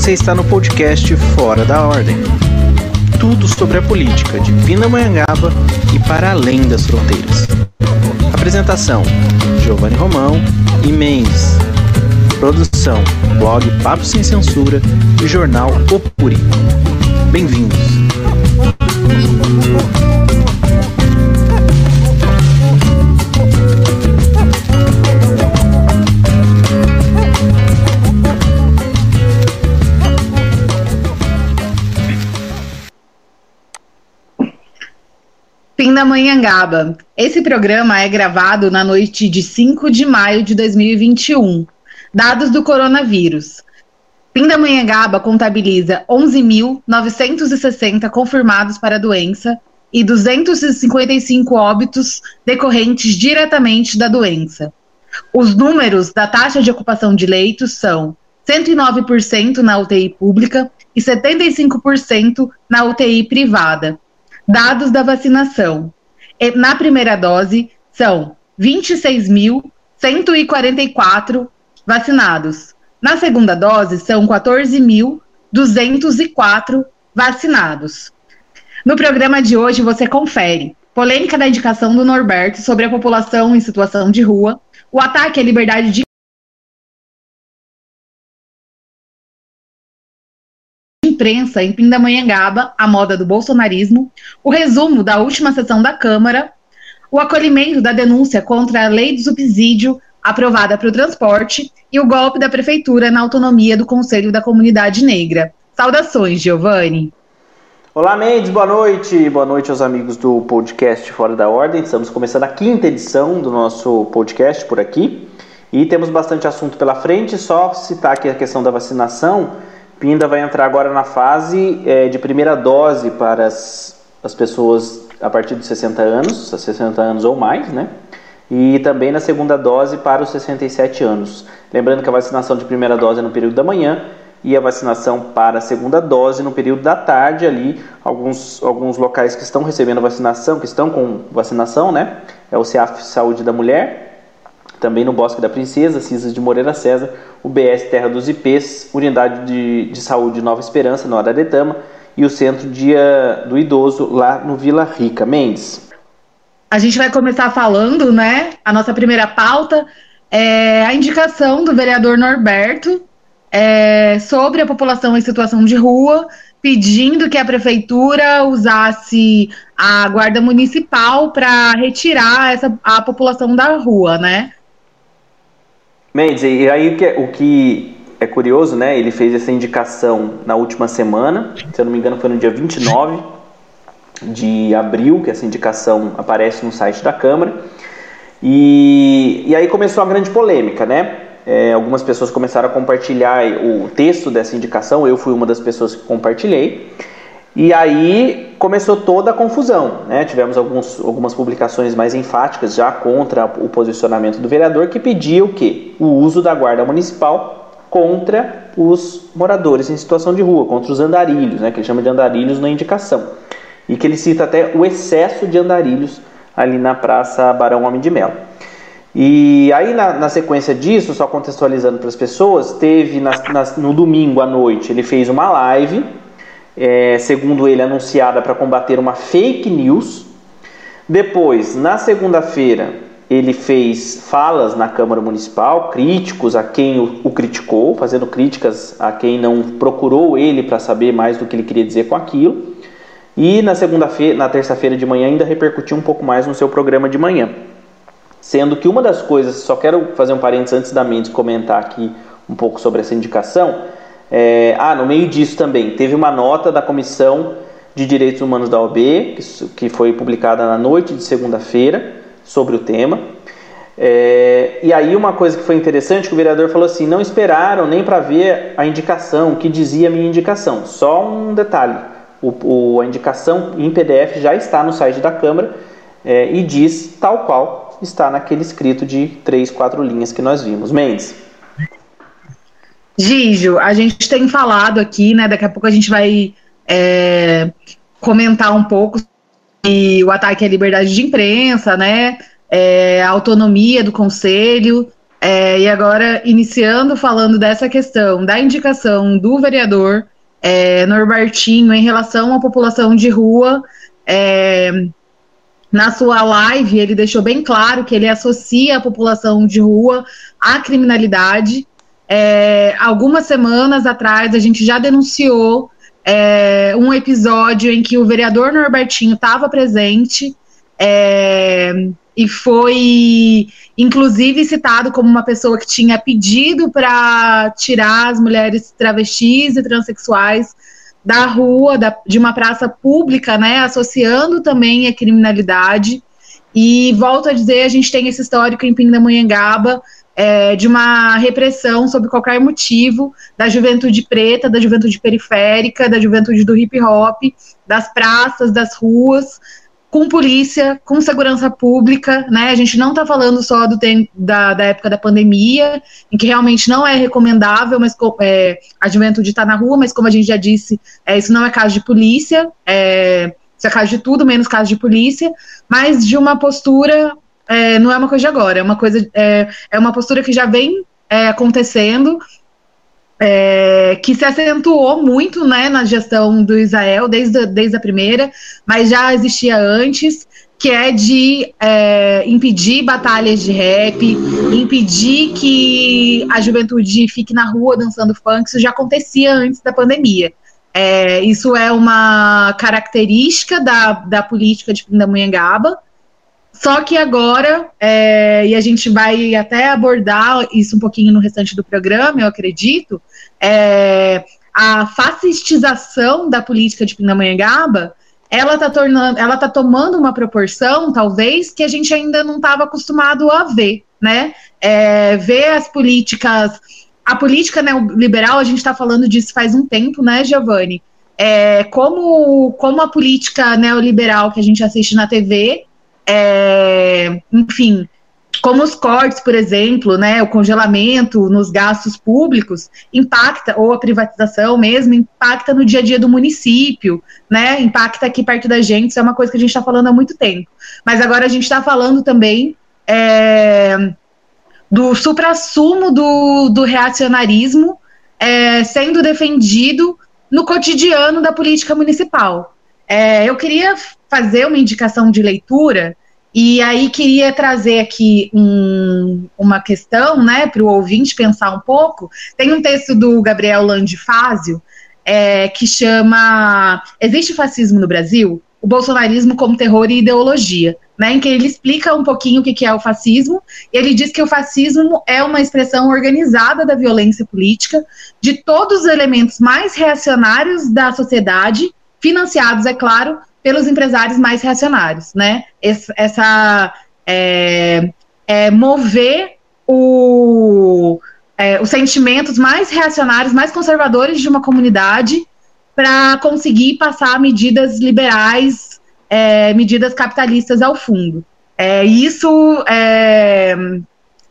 Você está no podcast Fora da Ordem. Tudo sobre a política de Pindamonhangaba e para além das fronteiras. Apresentação: Giovanni Romão e Mendes. Produção: blog Papo Sem Censura e jornal Opuri. Bem-vindos. Pindamonhangaba. Esse programa é gravado na noite de 5 de maio de 2021. Dados do coronavírus. Pindamonhangaba contabiliza 11.960 confirmados para a doença e 255 óbitos decorrentes diretamente da doença. Os números da taxa de ocupação de leitos são 109% na UTI pública e 75% na UTI privada Dados da vacinação. Na primeira dose, são 26.144 vacinados. Na segunda dose, são 14.204 vacinados. No programa de hoje, você confere polêmica da indicação do Norberto sobre a população em situação de rua, o ataque à liberdade de imprensa em Pindamonhangaba, a moda do bolsonarismo, o resumo da última sessão da Câmara, o acolhimento da denúncia contra a lei do subsídio aprovada para o transporte e o golpe da prefeitura na autonomia do Conselho da Comunidade Negra. Saudações, Giovanni. Olá, Mendes, boa noite. Boa noite aos amigos do podcast Fora da Ordem. Estamos começando a quinta edição do nosso podcast por aqui e temos bastante assunto pela frente. Só citar aqui a questão da vacinação. Pinda vai entrar agora na fase é, de primeira dose para as, as pessoas a partir de 60 anos, 60 anos ou mais, né? E também na segunda dose para os 67 anos. Lembrando que a vacinação de primeira dose é no período da manhã e a vacinação para a segunda dose no período da tarde ali, alguns, alguns locais que estão recebendo vacinação, que estão com vacinação, né? É o CEAF Saúde da Mulher, também no Bosque da Princesa, Cisas de Moreira César, o BS Terra dos IPs, Unidade de, de Saúde Nova Esperança, no Araretama, e o Centro Dia do Idoso, lá no Vila Rica. Mendes. A gente vai começar falando, né? A nossa primeira pauta é a indicação do vereador Norberto é, sobre a população em situação de rua, pedindo que a prefeitura usasse a guarda municipal para retirar essa, a população da rua, né? Mendes, e aí o que é curioso, né? Ele fez essa indicação na última semana, se eu não me engano foi no dia 29 de abril que essa indicação aparece no site da Câmara. E, e aí começou a grande polêmica, né? É, algumas pessoas começaram a compartilhar o texto dessa indicação, eu fui uma das pessoas que compartilhei. E aí começou toda a confusão. Né? Tivemos alguns, algumas publicações mais enfáticas já contra o posicionamento do vereador que pedia o quê? O uso da guarda municipal contra os moradores em situação de rua, contra os andarilhos, né? que ele chama de andarilhos na indicação. E que ele cita até o excesso de andarilhos ali na Praça Barão Homem de Melo. E aí, na, na, sequência disso, só contextualizando para as pessoas, teve na, na, no domingo à noite, ele fez uma live é, segundo ele, anunciada para combater uma fake news. Depois, na segunda-feira, ele fez falas na Câmara Municipal, críticos a quem o, o criticou, fazendo críticas a quem não procurou ele para saber mais do que ele queria dizer com aquilo. E na segunda-feira, na terça-feira de manhã, ainda repercutiu um pouco mais no seu programa de manhã. Sendo que uma das coisas, só quero fazer um parênteses antes da Mendes comentar aqui um pouco sobre essa indicação, é, ah, no meio disso também, teve uma nota da Comissão de Direitos Humanos da OAB, que, que foi publicada na noite de segunda-feira, sobre o tema. É, e aí uma coisa que foi interessante, que o vereador falou assim, não esperaram nem para ver a indicação, o que dizia a minha indicação. Só um detalhe, o, o, a indicação em PDF já está no site da Câmara é, e diz tal qual está naquele escrito de três, quatro linhas que nós vimos. Mendes. Gijo, a gente tem falado aqui, né? Daqui a pouco a gente vai é, comentar um pouco sobre o ataque à liberdade de imprensa, né? É, a autonomia do conselho. É, e agora, iniciando falando dessa questão da indicação do vereador é, Norbertinho em relação à população de rua, é, na sua live ele deixou bem claro que ele associa a população de rua à criminalidade. É, algumas semanas atrás a gente já denunciou é, um episódio em que o vereador Norbertinho estava presente é, e foi, inclusive, citado como uma pessoa que tinha pedido para tirar as mulheres travestis e transexuais da rua, da, de uma praça pública, né, associando também a criminalidade. E volto a dizer, a gente tem esse histórico em Pindamonhangaba, é, de uma repressão sob qualquer motivo da juventude preta, da juventude periférica, da juventude do hip hop, das praças, das ruas, com polícia, com segurança pública, né? A gente não está falando só do da, da época da pandemia, em que realmente não é recomendável, mas é, a juventude está na rua, mas como a gente já disse, é, isso não é caso de polícia, é, isso é caso de tudo, menos caso de polícia, mas de uma postura é, não é uma coisa de agora, é uma coisa, é, é uma postura que já vem é, acontecendo, é, que se acentuou muito né, na gestão do Israel, desde, desde a primeira, mas já existia antes, que é de é, impedir batalhas de rap, impedir que a juventude fique na rua dançando funk, isso já acontecia antes da pandemia. É, isso é uma característica da, da política de Pindamonhangaba, só que agora, é, e a gente vai até abordar isso um pouquinho no restante do programa, eu acredito, é, a fascistização da política de Pindamonhangaba, ela está tornando, ela tá tomando uma proporção, talvez, que a gente ainda não estava acostumado a ver, né? É, ver as políticas, a política neoliberal, a gente está falando disso faz um tempo, né, Giovanni? É, como, como a política neoliberal que a gente assiste na TV é, enfim, como os cortes, por exemplo, né, o congelamento nos gastos públicos impacta, ou a privatização mesmo, impacta no dia a dia do município, né, impacta aqui perto da gente, isso é uma coisa que a gente está falando há muito tempo. Mas agora a gente está falando também é, do suprassumo do, do reacionarismo é, sendo defendido no cotidiano da política municipal. É, eu queria fazer uma indicação de leitura e aí queria trazer aqui um, uma questão, né, para o ouvinte pensar um pouco. Tem um texto do Gabriel Landifásio é, que chama Existe fascismo no Brasil? O bolsonarismo como terror e ideologia, né, em que ele explica um pouquinho o que é o fascismo. E ele diz que o fascismo é uma expressão organizada da violência política de todos os elementos mais reacionários da sociedade, financiados, é claro, pelos empresários mais reacionários, né? Essa é, é mover o, é, os sentimentos mais reacionários, mais conservadores de uma comunidade para conseguir passar medidas liberais, é, medidas capitalistas ao fundo. É, isso, é,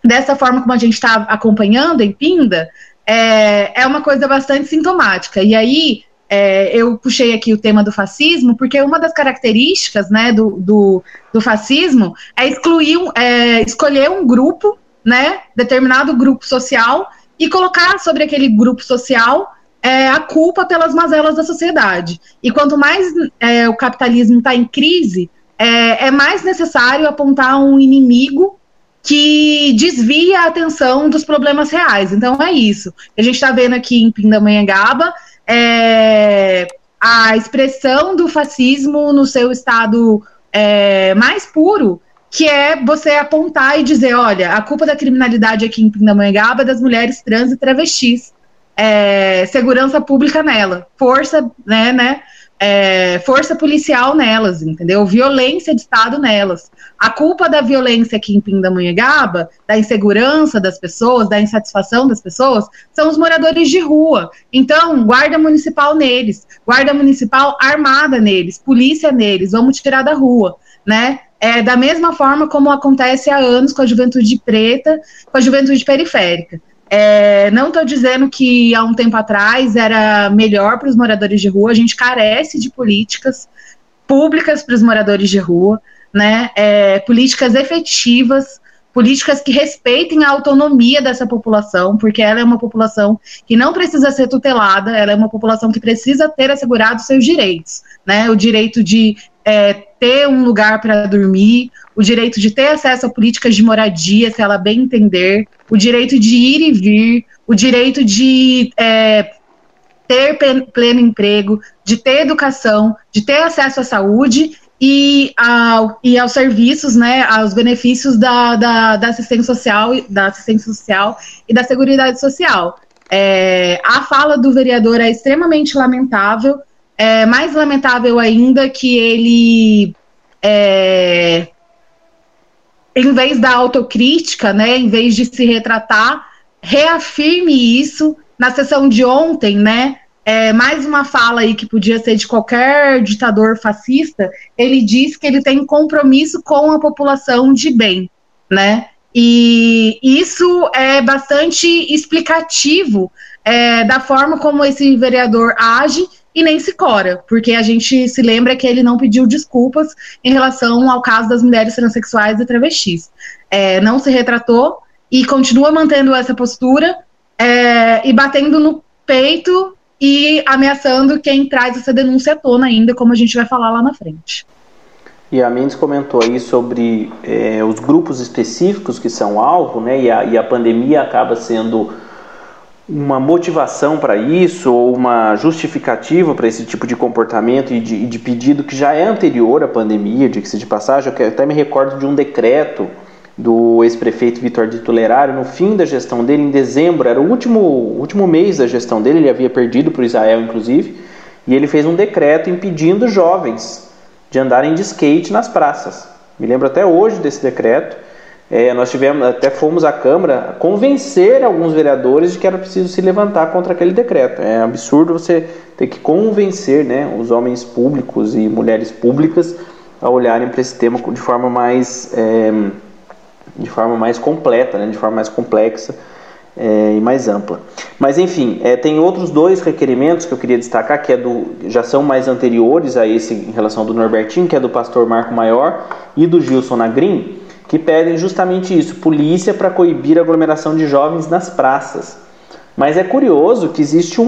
dessa forma como a gente está acompanhando em Pinda, é, é uma coisa bastante sintomática. E aí, é, eu puxei aqui o tema do fascismo, porque uma das características né, do, do, do fascismo é excluir, é, escolher um grupo, né, determinado grupo social, e colocar sobre aquele grupo social é, a culpa pelas mazelas da sociedade. E quanto mais é, o capitalismo está em crise, é, é mais necessário apontar um inimigo que desvia a atenção dos problemas reais. Então é isso. A gente está vendo aqui em Pindamonhangaba é, a expressão do fascismo no seu estado é, mais puro, que é você apontar e dizer, olha, a culpa da criminalidade aqui em Pindamonhangaba é das mulheres trans e travestis. É, segurança pública nela, força, né, né, é, força policial nelas, entendeu? Violência de Estado nelas. A culpa da violência aqui em Pindamonhangaba, da insegurança das pessoas, da insatisfação das pessoas, são os moradores de rua. Então, guarda municipal neles, guarda municipal armada neles, polícia neles, vamos tirar da rua, né? É, da mesma forma como acontece há anos com a juventude preta, com a juventude periférica. É, não estou dizendo que há um tempo atrás era melhor para os moradores de rua, a gente carece de políticas públicas para os moradores de rua, né? É, políticas efetivas, políticas que respeitem a autonomia dessa população, porque ela é uma população que não precisa ser tutelada, ela é uma população que precisa ter assegurado seus direitos, né? O direito de é, ter um lugar para dormir, o direito de ter acesso a políticas de moradia, se ela bem entender, o direito de ir e vir, o direito de é, ter pleno emprego, de ter educação, de ter acesso à saúde e, ao, e aos serviços, né, aos benefícios da, da, da, assistência social, da assistência social e da seguridade social. É, a fala do vereador é extremamente lamentável, é mais lamentável ainda que ele, é, em vez da autocrítica, né, em vez de se retratar, reafirme isso na sessão de ontem, né, é, mais uma fala aí que podia ser de qualquer ditador fascista, ele diz que ele tem compromisso com a população de bem, né? E isso é bastante explicativo é, da forma como esse vereador age e nem se cora, porque a gente se lembra que ele não pediu desculpas em relação ao caso das mulheres transexuais e travestis. É, não se retratou e continua mantendo essa postura é, e batendo no peito e ameaçando quem traz essa denúncia à tona ainda, como a gente vai falar lá na frente. E a Mendes comentou aí sobre é, os grupos específicos que são alvo, né? E a, e a pandemia acaba sendo uma motivação para isso ou uma justificativa para esse tipo de comportamento e de, de, pedido que já é anterior à pandemia, de que se de passagem, eu até me recordo de um decreto do ex-prefeito Vitor de Tolerário, no fim da gestão dele, em dezembro, era o último, último mês da gestão dele, ele havia perdido para o Israel, inclusive, e ele fez um decreto impedindo jovens de andarem de skate nas praças. Me lembro até hoje desse decreto. É, nós tivemos, até fomos à Câmara convencer alguns vereadores de que era preciso se levantar contra aquele decreto. É absurdo você ter que convencer né, os homens públicos e mulheres públicas a olharem para esse tema de forma mais. É, de forma mais completa, né, de forma mais complexa é, e mais ampla. Mas enfim, é, tem outros dois requerimentos que eu queria destacar, que é do, já são mais anteriores a esse em relação do Norbertinho, que é do pastor Marco Maior e do Gilson Nagrin, que pedem justamente isso, polícia para coibir a aglomeração de jovens nas praças. Mas é curioso que existe um,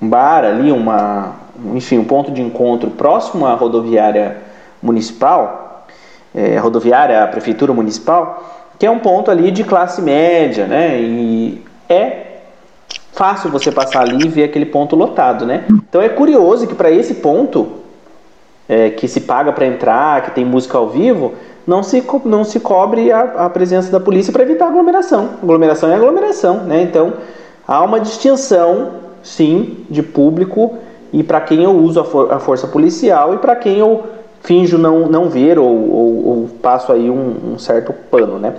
um bar ali, uma, enfim, um ponto de encontro próximo à rodoviária municipal, é, rodoviária, a prefeitura municipal, que é um ponto ali de classe média, né? E é fácil você passar ali e ver aquele ponto lotado, né? Então é curioso que para esse ponto é, que se paga para entrar, que tem música ao vivo, não se, não se cobre a, a presença da polícia para evitar aglomeração. Aglomeração é aglomeração, né? Então há uma distinção, sim, de público e para quem eu uso a, for, a força policial e para quem eu finjo não, não ver ou, ou, ou passo aí um, um, certo pano, né?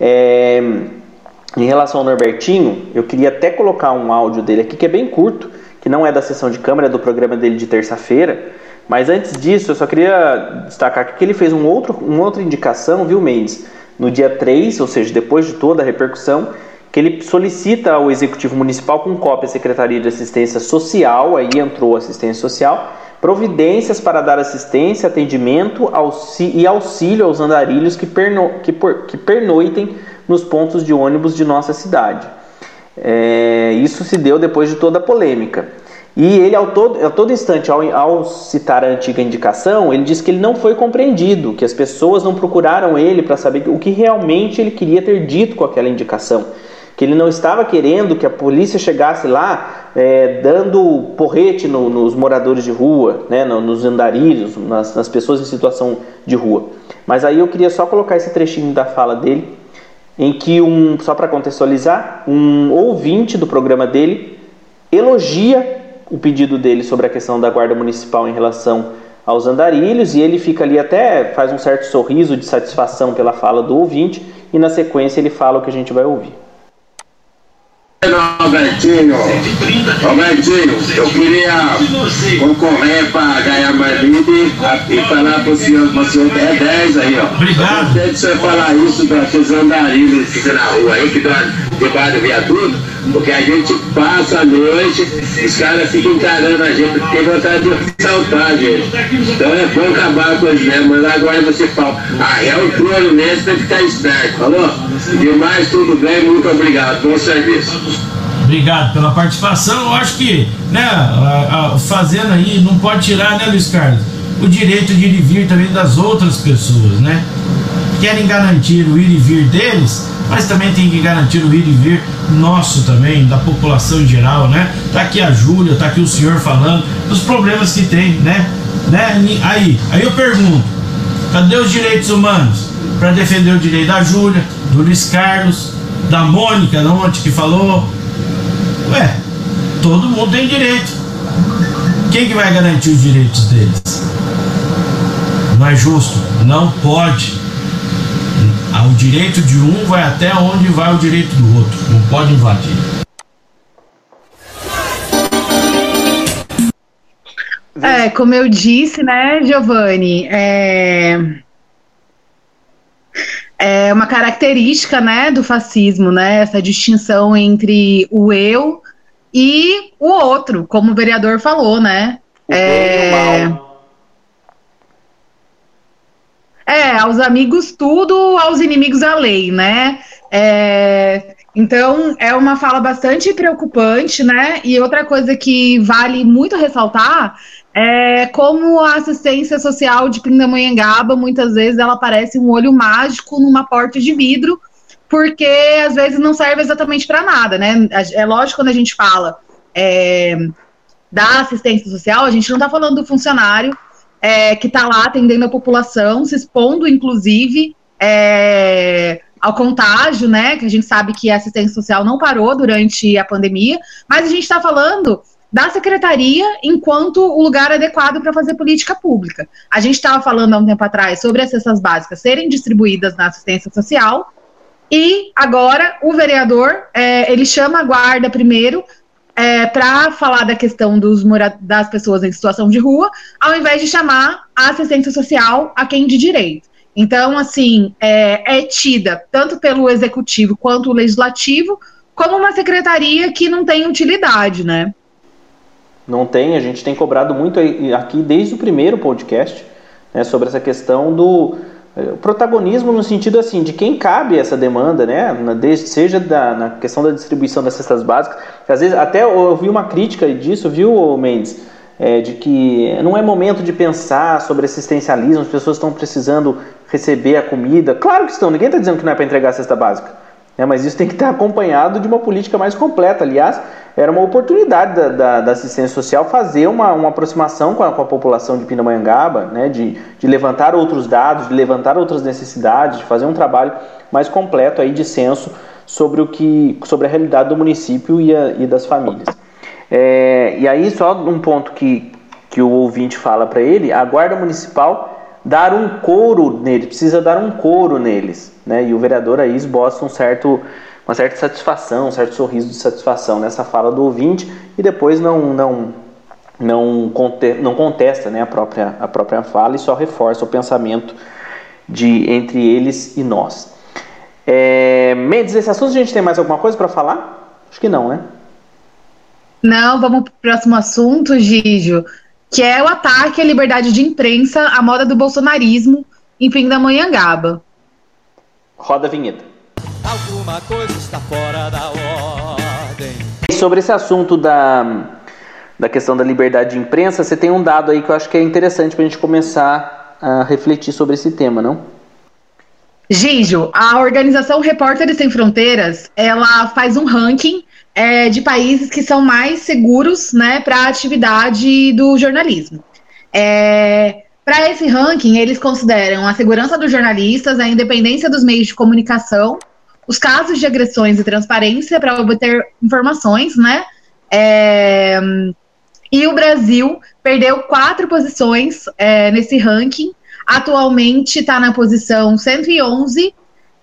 É, em relação ao Norbertinho, eu queria até colocar um áudio dele aqui que é bem curto, que não é da sessão de câmera, é do programa dele de terça-feira. Mas antes disso, eu só queria destacar que ele fez um outro, uma outra indicação, viu, Mendes? No dia 3, ou seja, depois de toda a repercussão, que ele solicita ao Executivo Municipal com cópia à Secretaria de Assistência Social, aí entrou assistência social, providências para dar assistência, atendimento e auxílio aos andarilhos que, perno, que, que pernoitem nos pontos de ônibus de nossa cidade. É, isso se deu depois de toda a polêmica. E ele, ao todo, a todo instante, ao, ao, citar a antiga indicação, ele diz que ele não foi compreendido, que as pessoas não procuraram ele para saber o que realmente ele queria ter dito com aquela indicação que ele não estava querendo que a polícia chegasse lá é, dando porrete no, nos moradores de rua, né, nos andarilhos, nas, nas, pessoas em situação de rua. Mas aí eu queria só colocar esse trechinho da fala dele, em que um, só para contextualizar, um ouvinte do programa dele elogia o pedido dele sobre a questão da guarda municipal em relação aos andarilhos e ele fica ali até faz um certo sorriso de satisfação pela fala do ouvinte e na sequência ele fala o que a gente vai ouvir Robertinho, Robertinho, eu queria concorrer para ganhar mais livre e falar para o senhor, para o senhor é 10 aí, ó. Obrigado. Eu de você falar isso para vocês andarilhos na rua aí, que debaixo do viaduto, porque a gente passa a noite, os caras ficam encarando a gente, tem vontade de saltar, gente. Então é bom acabar com isso, né? Mas agora você fala, ah, é o trono nesse, tem que ficar esperto, falou? Demais, tudo bem, muito obrigado, bom serviço. Obrigado pela participação. Eu acho que, né, a, a, fazendo aí, não pode tirar, né, Luiz Carlos, o direito de ir e vir também das outras pessoas, né? Querem garantir o ir e vir deles, mas também tem que garantir o ir e vir nosso também, da população em geral, né? Tá aqui a Júlia, tá aqui o senhor falando dos problemas que tem, né? né? Aí, aí eu pergunto, cadê os direitos humanos para defender o direito da Júlia, do Luiz Carlos, da Mônica, ontem que falou, Ué, todo mundo tem direito. Quem que vai garantir os direitos deles? Não é justo, não pode. O direito de um vai até onde vai o direito do outro, não pode invadir. É, como eu disse, né, Giovanni, é, é uma característica, né, do fascismo, né, essa distinção entre o eu e o outro, como o vereador falou, né? É... é, aos amigos tudo, aos inimigos a lei, né? É... Então, é uma fala bastante preocupante, né? E outra coisa que vale muito ressaltar é como a assistência social de Pindamonhangaba, muitas vezes, ela parece um olho mágico numa porta de vidro, porque às vezes não serve exatamente para nada, né? É lógico quando a gente fala é, da assistência social, a gente não está falando do funcionário é, que está lá atendendo a população, se expondo, inclusive, é, ao contágio, né? Que a gente sabe que a assistência social não parou durante a pandemia, mas a gente está falando da secretaria enquanto o lugar adequado para fazer política pública. A gente estava falando há um tempo atrás sobre as cestas básicas serem distribuídas na assistência social, e agora o vereador é, ele chama a guarda primeiro é, para falar da questão dos das pessoas em situação de rua, ao invés de chamar a assistência social a quem de direito. Então, assim, é, é tida tanto pelo executivo quanto o legislativo como uma secretaria que não tem utilidade, né? Não tem, a gente tem cobrado muito aqui desde o primeiro podcast né, sobre essa questão do o protagonismo no sentido assim de quem cabe essa demanda, né? Desde, seja da, na questão da distribuição das cestas básicas, às vezes até eu ouvi uma crítica disso, viu, Mendes? É, de que não é momento de pensar sobre assistencialismo, as pessoas estão precisando receber a comida. Claro que estão, ninguém está dizendo que não é para entregar a cesta básica. É, mas isso tem que estar acompanhado de uma política mais completa. Aliás, era uma oportunidade da, da, da assistência social fazer uma, uma aproximação com a, com a população de Pindamonhangaba, né, de, de levantar outros dados, de levantar outras necessidades, de fazer um trabalho mais completo aí de censo sobre, o que, sobre a realidade do município e, a, e das famílias. É, e aí, só um ponto que, que o ouvinte fala para ele: a Guarda Municipal dar um couro neles, precisa dar um couro neles. Né? E o vereador aí esboça um certo, uma certa satisfação, um certo sorriso de satisfação nessa fala do ouvinte e depois não, não, não, conte, não contesta né, a, própria, a própria fala e só reforça o pensamento de entre eles e nós. É, Mendes, esse assunto a gente tem mais alguma coisa para falar? Acho que não, né? Não, vamos para o próximo assunto, Gígio que é o ataque à liberdade de imprensa, à moda do bolsonarismo em Pindamonhangaba. Roda a vinheta. Alguma coisa está fora da ordem. Sobre esse assunto da, da questão da liberdade de imprensa, você tem um dado aí que eu acho que é interessante para a gente começar a refletir sobre esse tema, não? Gijo, a organização Repórteres Sem Fronteiras, ela faz um ranking é, de países que são mais seguros né, para a atividade do jornalismo. É, para esse ranking, eles consideram a segurança dos jornalistas, a independência dos meios de comunicação, os casos de agressões e transparência para obter informações, né? É, e o Brasil perdeu quatro posições é, nesse ranking. Atualmente está na posição 111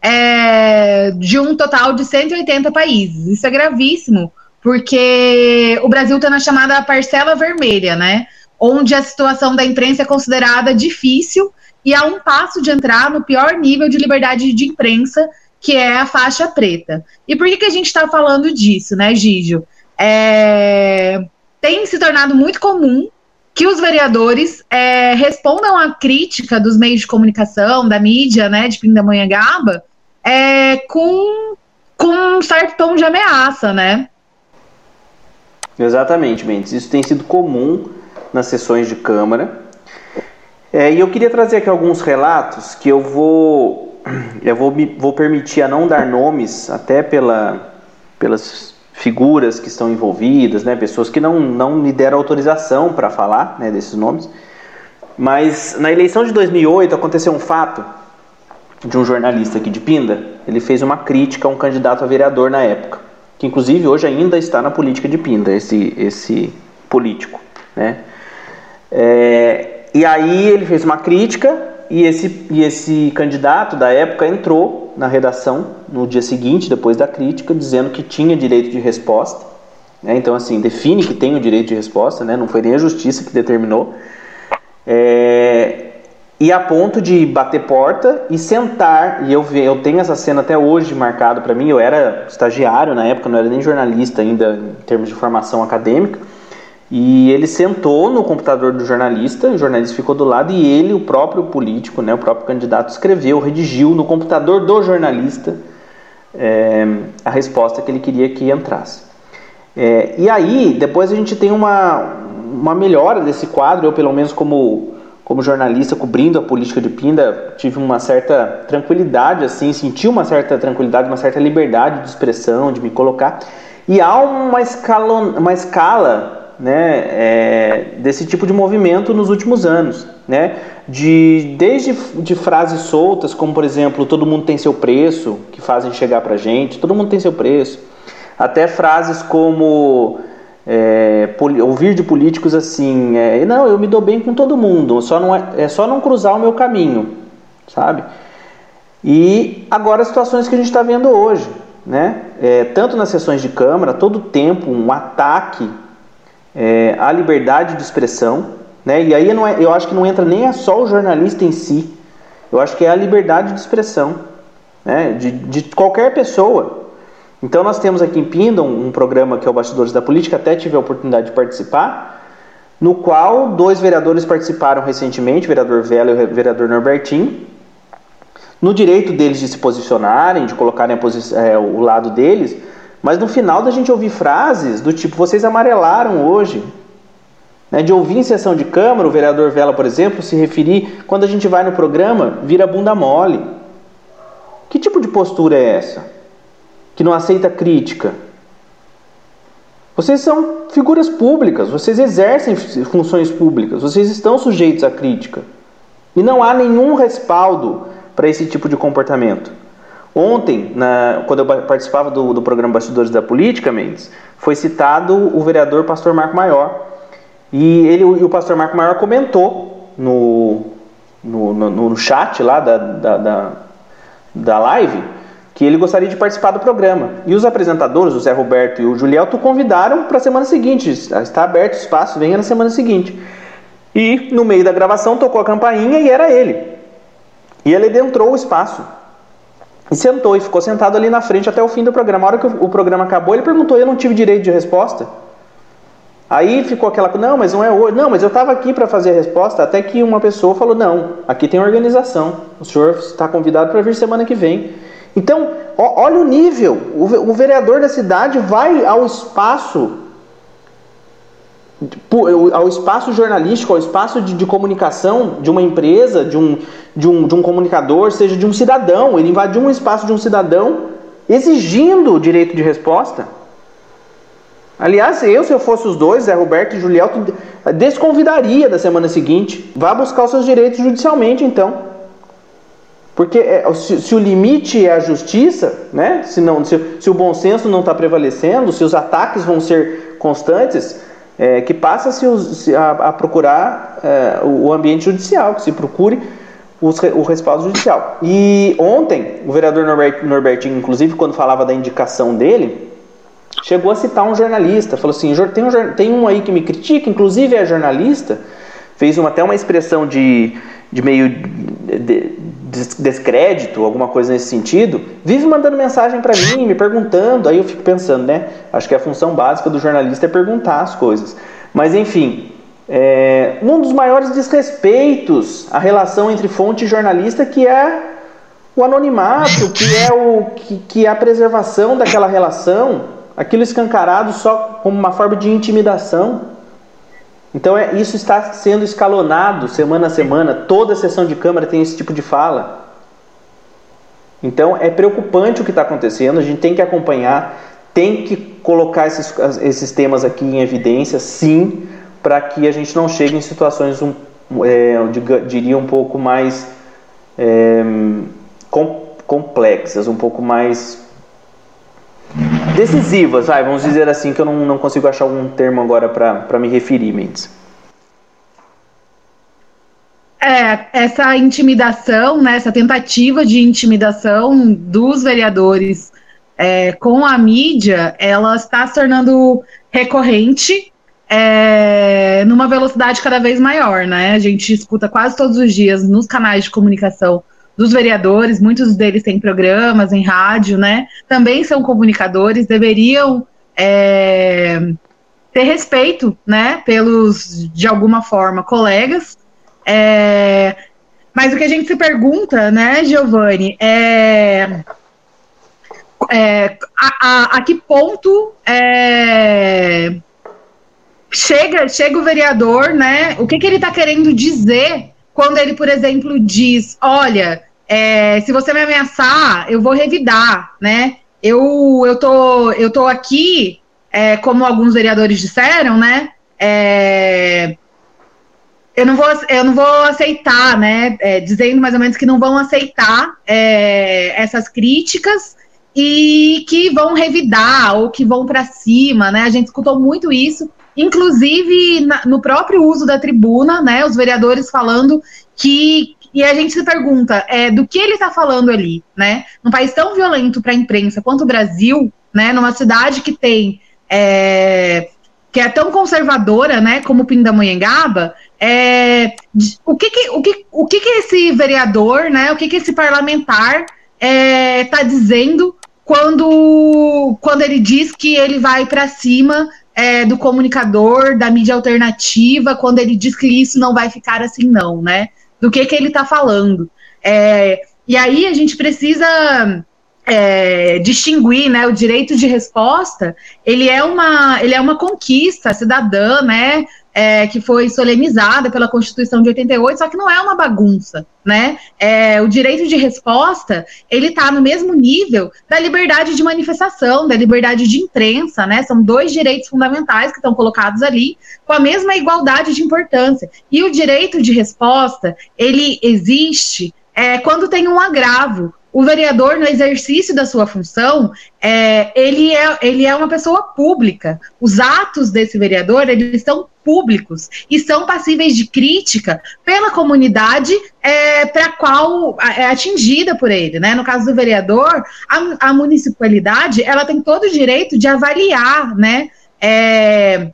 é, de um total de 180 países. Isso é gravíssimo, porque o Brasil está na chamada parcela vermelha, né? Onde a situação da imprensa é considerada difícil e há um passo de entrar no pior nível de liberdade de imprensa, que é a faixa preta. E por que, que a gente está falando disso, né, Gígio? É... Tem se tornado muito comum que os vereadores é, respondam à crítica dos meios de comunicação, da mídia, né, de Pindamonhangaba, é, com, com um certo tom de ameaça, né? Exatamente, Mendes. Isso tem sido comum nas sessões de Câmara. É, e eu queria trazer aqui alguns relatos que eu vou, eu vou, vou permitir a não dar nomes, até pela, pelas figuras que estão envolvidas, né, pessoas que não, não me deram autorização para falar né, desses nomes. Mas na eleição de 2008 aconteceu um fato de um jornalista aqui de Pinda. Ele fez uma crítica a um candidato a vereador na época, que inclusive hoje ainda está na política de Pinda, esse, esse político. Né? É, e aí ele fez uma crítica e esse, e esse candidato da época entrou na redação no dia seguinte, depois da crítica, dizendo que tinha direito de resposta. Né? Então, assim, define que tem o direito de resposta, né? não foi nem a justiça que determinou. É, e a ponto de bater porta e sentar, e eu, eu tenho essa cena até hoje marcado para mim, eu era estagiário na época, não era nem jornalista ainda em termos de formação acadêmica, e ele sentou no computador do jornalista, o jornalista ficou do lado e ele, o próprio político, né, o próprio candidato, escreveu, redigiu no computador do jornalista é, a resposta que ele queria que entrasse. É, e aí, depois a gente tem uma, uma melhora desse quadro, eu pelo menos como, como jornalista cobrindo a política de Pinda, tive uma certa tranquilidade, assim, senti uma certa tranquilidade, uma certa liberdade de expressão, de me colocar. E há uma escala, uma escala né, é, desse tipo de movimento nos últimos anos, né, de desde de frases soltas, como por exemplo, todo mundo tem seu preço, que fazem chegar para gente, todo mundo tem seu preço, até frases como é, ouvir de políticos assim, é, não, eu me dou bem com todo mundo, só não é, é só não cruzar o meu caminho, sabe? E agora as situações que a gente está vendo hoje, né? É, tanto nas sessões de Câmara, todo tempo um ataque é, a liberdade de expressão, né? E aí não é, eu acho que não entra nem é só o jornalista em si, eu acho que é a liberdade de expressão, né? De, de qualquer pessoa. Então nós temos aqui em Pinda um, um programa que é o Bastidores da Política, até tive a oportunidade de participar, no qual dois vereadores participaram recentemente, o vereador Vela e o vereador Norbertinho, no direito deles de se posicionarem, de colocarem é, o lado deles, mas no final da gente ouvir frases do tipo, vocês amarelaram hoje. Né? De ouvir em sessão de Câmara, o vereador Vela, por exemplo, se referir, quando a gente vai no programa, vira bunda mole. Que tipo de postura é essa? Que não aceita crítica? Vocês são figuras públicas, vocês exercem funções públicas, vocês estão sujeitos à crítica. E não há nenhum respaldo para esse tipo de comportamento. Ontem, na, quando eu participava do, do programa Bastidores da Política, Mendes, foi citado o vereador Pastor Marco Maior. E ele e o Pastor Marco Maior comentou no, no, no, no chat lá da, da, da, da, live que ele gostaria de participar do programa. E os apresentadores, o Zé Roberto e o Julielto, convidaram para a semana seguinte. Está aberto o espaço, venha na semana seguinte. E no meio da gravação tocou a campainha e era ele. E ele adentrou o espaço. E sentou e ficou sentado ali na frente até o fim do programa. A hora que o, programa acabou, ele perguntou: Eu não tive direito de resposta? Aí ficou aquela não, mas não é hoje. Não, mas eu estava aqui para fazer a resposta. Até que uma pessoa falou: Não, aqui tem organização. O senhor está convidado para vir semana que vem. Então, ó, olha o nível. O, o vereador da cidade vai ao espaço ao espaço jornalístico, ao espaço de, de, comunicação de uma empresa, de um, de, um, de um comunicador, seja de um cidadão. Ele invadiu um espaço de um cidadão exigindo o direito de resposta. Aliás, eu, se eu fosse os dois, Zé Roberto e Julielto, desconvidaria da semana seguinte. Vá buscar os seus direitos judicialmente, então. Porque é, se, se, o limite é a justiça, né? se, não, se, se o bom senso não está prevalecendo, se os ataques vão ser constantes, é, que passa-se a, a, procurar é, o ambiente judicial, que se procure os, o respaldo judicial. E ontem, o vereador Norbert, Norbertinho, inclusive, quando falava da indicação dele, chegou a citar um jornalista, falou assim, tem um, tem um aí que me critica, inclusive é jornalista, fez uma, até uma expressão de, de meio de, descrédito, alguma coisa nesse sentido, vive mandando mensagem para mim, me perguntando, aí eu fico pensando, né? Acho que a função básica do jornalista é perguntar as coisas. Mas enfim, é, um dos maiores desrespeitos à relação entre fonte e jornalista que é o anonimato, que é, o, que, que é a preservação daquela relação, aquilo escancarado só como uma forma de intimidação. Então é, isso está sendo escalonado semana a semana, toda sessão de Câmara tem esse tipo de fala. Então é preocupante o que está acontecendo, a gente tem que acompanhar, tem que colocar esses, esses temas aqui em evidência, sim, para que a gente não chegue em situações, um, é, diria, um pouco mais é, com, complexas, um pouco mais decisivas, vai, vamos dizer assim, que eu não, não consigo achar algum termo agora para me referir, Mendes. É, essa intimidação, né, essa tentativa de intimidação dos vereadores é, com a mídia, ela está se tornando recorrente é, numa velocidade cada vez maior, né? A gente escuta quase todos os dias nos canais de comunicação dos vereadores, muitos deles têm programas em rádio, né? Também são comunicadores, deveriam é, ter respeito, né? Pelos, de alguma forma, colegas. É, mas o que a gente se pergunta, né, Giovanni, é, é a, a, a, que ponto é, chega, chega o vereador, né? O que, que ele está querendo dizer quando ele, por exemplo, diz: olha, é, se você me ameaçar, eu vou revidar, né? Eu, eu, tô, eu tô aqui, é, como alguns vereadores disseram, né? É, eu não vou, eu não vou aceitar, né? É, dizendo mais ou menos que não vão aceitar é, essas críticas e que vão revidar ou que vão para cima, né? A gente escutou muito isso, inclusive na, no próprio uso da tribuna, né? Os vereadores falando que e a gente se pergunta é, do que ele está falando ali, né? Num país tão violento para a imprensa quanto o Brasil, né? Numa cidade que tem é, que é tão conservadora, né? Como Pindamonhangaba, é, o que que, o que o que que esse vereador, né? O que que esse parlamentar está é, dizendo quando quando ele diz que ele vai para cima é, do comunicador, da mídia alternativa, quando ele diz que isso não vai ficar assim, não, né? do que, que ele está falando. É, e aí a gente precisa é, distinguir, né, o direito de resposta, ele é uma, ele é uma conquista cidadã, né, é, que foi solenizada pela Constituição de 88, só que não é uma bagunça, né? É, o direito de resposta, ele está no mesmo nível da liberdade de manifestação, da liberdade de imprensa, né? São dois direitos fundamentais que estão colocados ali com a mesma igualdade de importância. E o direito de resposta, ele existe é, quando tem um agravo, o vereador, no exercício da sua função, é, ele, é, ele é uma pessoa pública. Os atos desse vereador, eles são públicos e são passíveis de crítica pela comunidade é, para qual é atingida por ele. Né? No caso do vereador, a, a municipalidade ela tem todo o direito de avaliar, né? É,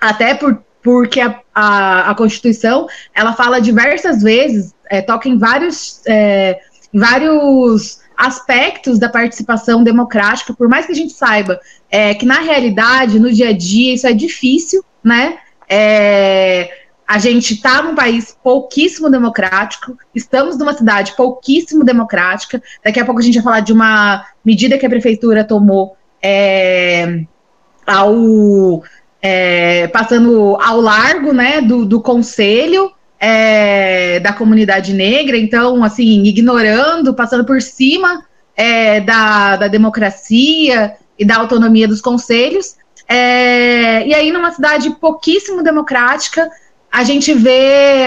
até por, porque a, a, a, Constituição ela fala diversas vezes, é, toca em vários é, vários aspectos da participação democrática, por mais que a gente saiba é, que na realidade, no dia a dia, isso é difícil, né? É, a gente está num país pouquíssimo democrático, estamos numa cidade pouquíssimo democrática. Daqui a pouco a gente vai falar de uma medida que a prefeitura tomou é, ao é, passando ao largo né, do, do conselho é, da comunidade negra, então, assim, ignorando, passando por cima é, da, da democracia e da autonomia dos conselhos. É, e aí, numa cidade pouquíssimo democrática, a gente vê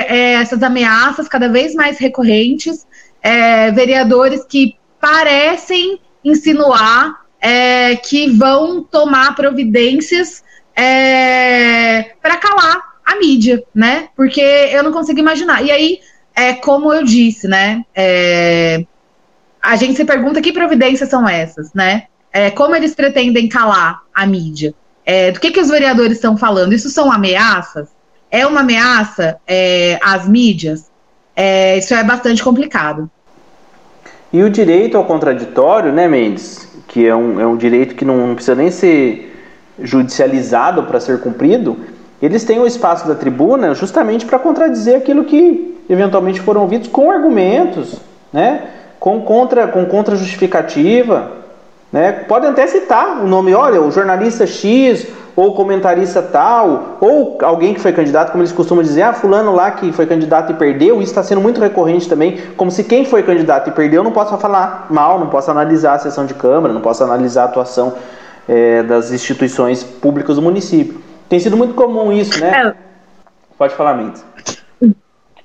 é, essas ameaças cada vez mais recorrentes, é, vereadores que parecem insinuar é, que vão tomar providências para calar a mídia, né? Porque eu não consigo imaginar. E aí, é como eu disse, né? É, a gente se pergunta que providências são essas, né? é, como eles pretendem calar a mídia? É, do que, que os vereadores estão falando? Isso são ameaças? É uma ameaça é, às mídias? É, isso é bastante complicado. E o direito ao contraditório, né, Mendes? Que é um, é um direito que não precisa nem ser judicializado para ser cumprido, eles têm o espaço da tribuna justamente para contradizer aquilo que eventualmente foram ouvidos com argumentos, né? com contra com contra justificativa, né? Podem até citar o nome, olha, o jornalista X ou comentarista tal, ou alguém que foi candidato, como eles costumam dizer, ah, fulano lá que foi candidato e perdeu, isso está sendo muito recorrente também, como se quem foi candidato e perdeu não possa falar mal, não possa analisar a sessão de Câmara, não possa analisar a atuação é, das instituições públicas do município. Tem sido muito comum isso, né? É. Pode falar, Mendes.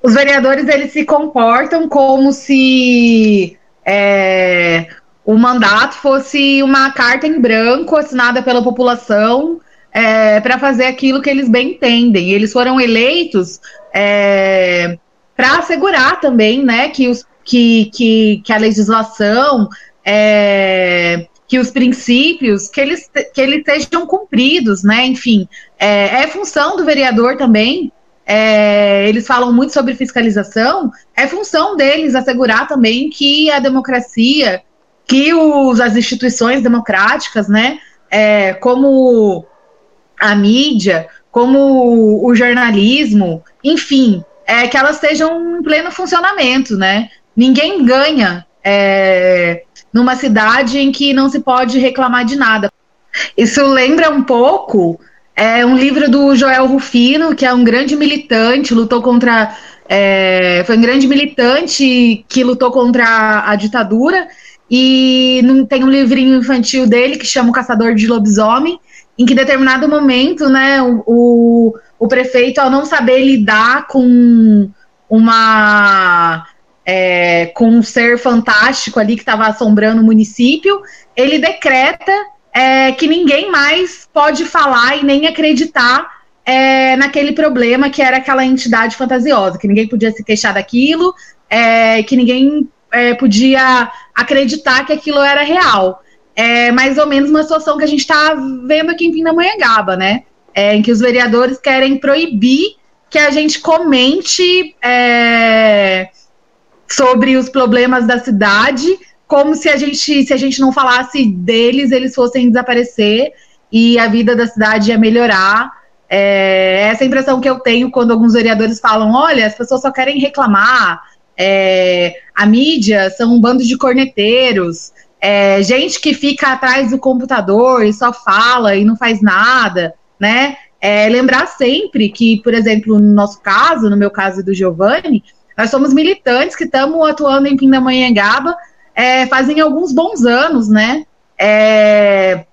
Os vereadores eles se comportam como se é, o mandato fosse uma carta em branco assinada pela população é, para fazer aquilo que eles bem entendem. Eles foram eleitos é, para assegurar também, né, que, os, que, que, que a legislação é, que os princípios que eles, que eles sejam cumpridos, né? Enfim, é, é função do vereador também. É, eles falam muito sobre fiscalização. É função deles assegurar também que a democracia, que os, as instituições democráticas, né? É, como a mídia, como o jornalismo, enfim, é, que elas estejam em pleno funcionamento, né? Ninguém ganha é, numa cidade em que não se pode reclamar de nada. Isso lembra um pouco é, um livro do Joel Rufino, que é um grande militante, lutou contra. É, foi um grande militante que lutou contra a, a ditadura. E tem um livrinho infantil dele que chama O Caçador de Lobisomem, em que em determinado momento, né, o, o, o prefeito, ao não saber lidar com uma é, com um ser fantástico ali que estava assombrando o município, ele decreta é, que ninguém mais pode falar e nem acreditar é, naquele problema que era aquela entidade fantasiosa, que ninguém podia se queixar daquilo, é, que ninguém é, podia acreditar que aquilo era real. É mais ou menos uma situação que a gente está vendo aqui em Pindamonhangaba, né? É, em que os vereadores querem proibir que a gente comente é, sobre os problemas da cidade, como se a gente, se a gente não falasse deles, eles fossem desaparecer e a vida da cidade ia melhorar. É, essa é a impressão que eu tenho quando alguns vereadores falam: olha, as pessoas só querem reclamar, é, a mídia são um bando de corneteiros, é, gente que fica atrás do computador e só fala e não faz nada, né? É, lembrar sempre que, por exemplo, no nosso caso, no meu caso do Giovanni, nós somos militantes que estamos atuando em Pindamonhangaba é, fazem alguns bons anos, né? É,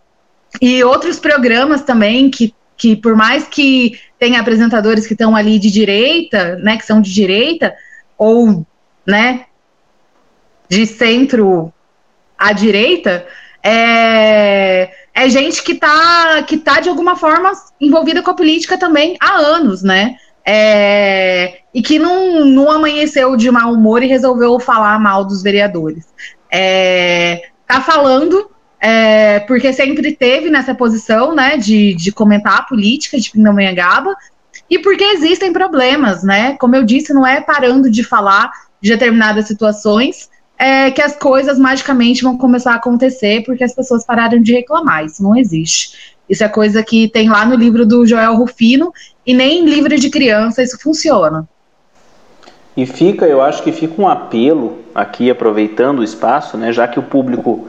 e outros programas também que, que, por mais que tenha apresentadores que estão ali de direita, né, que são de direita, ou, né, de centro à direita, é, é gente que está que tá, de alguma forma, envolvida com a política também há anos, né? É, e que não, não amanheceu de mau humor e resolveu falar mal dos vereadores. É, tá falando é, porque sempre teve nessa posição, né, de, de comentar a política de Pindamonhangaba e porque existem problemas, né? Como eu disse, não é parando de falar de determinadas situações é, que as coisas magicamente vão começar a acontecer porque as pessoas pararam de reclamar. Isso não existe. Isso é coisa que tem lá no livro do Joel Rufino e nem em livro de criança isso funciona. E fica, eu acho que fica um apelo aqui, aproveitando o espaço, né, já que o público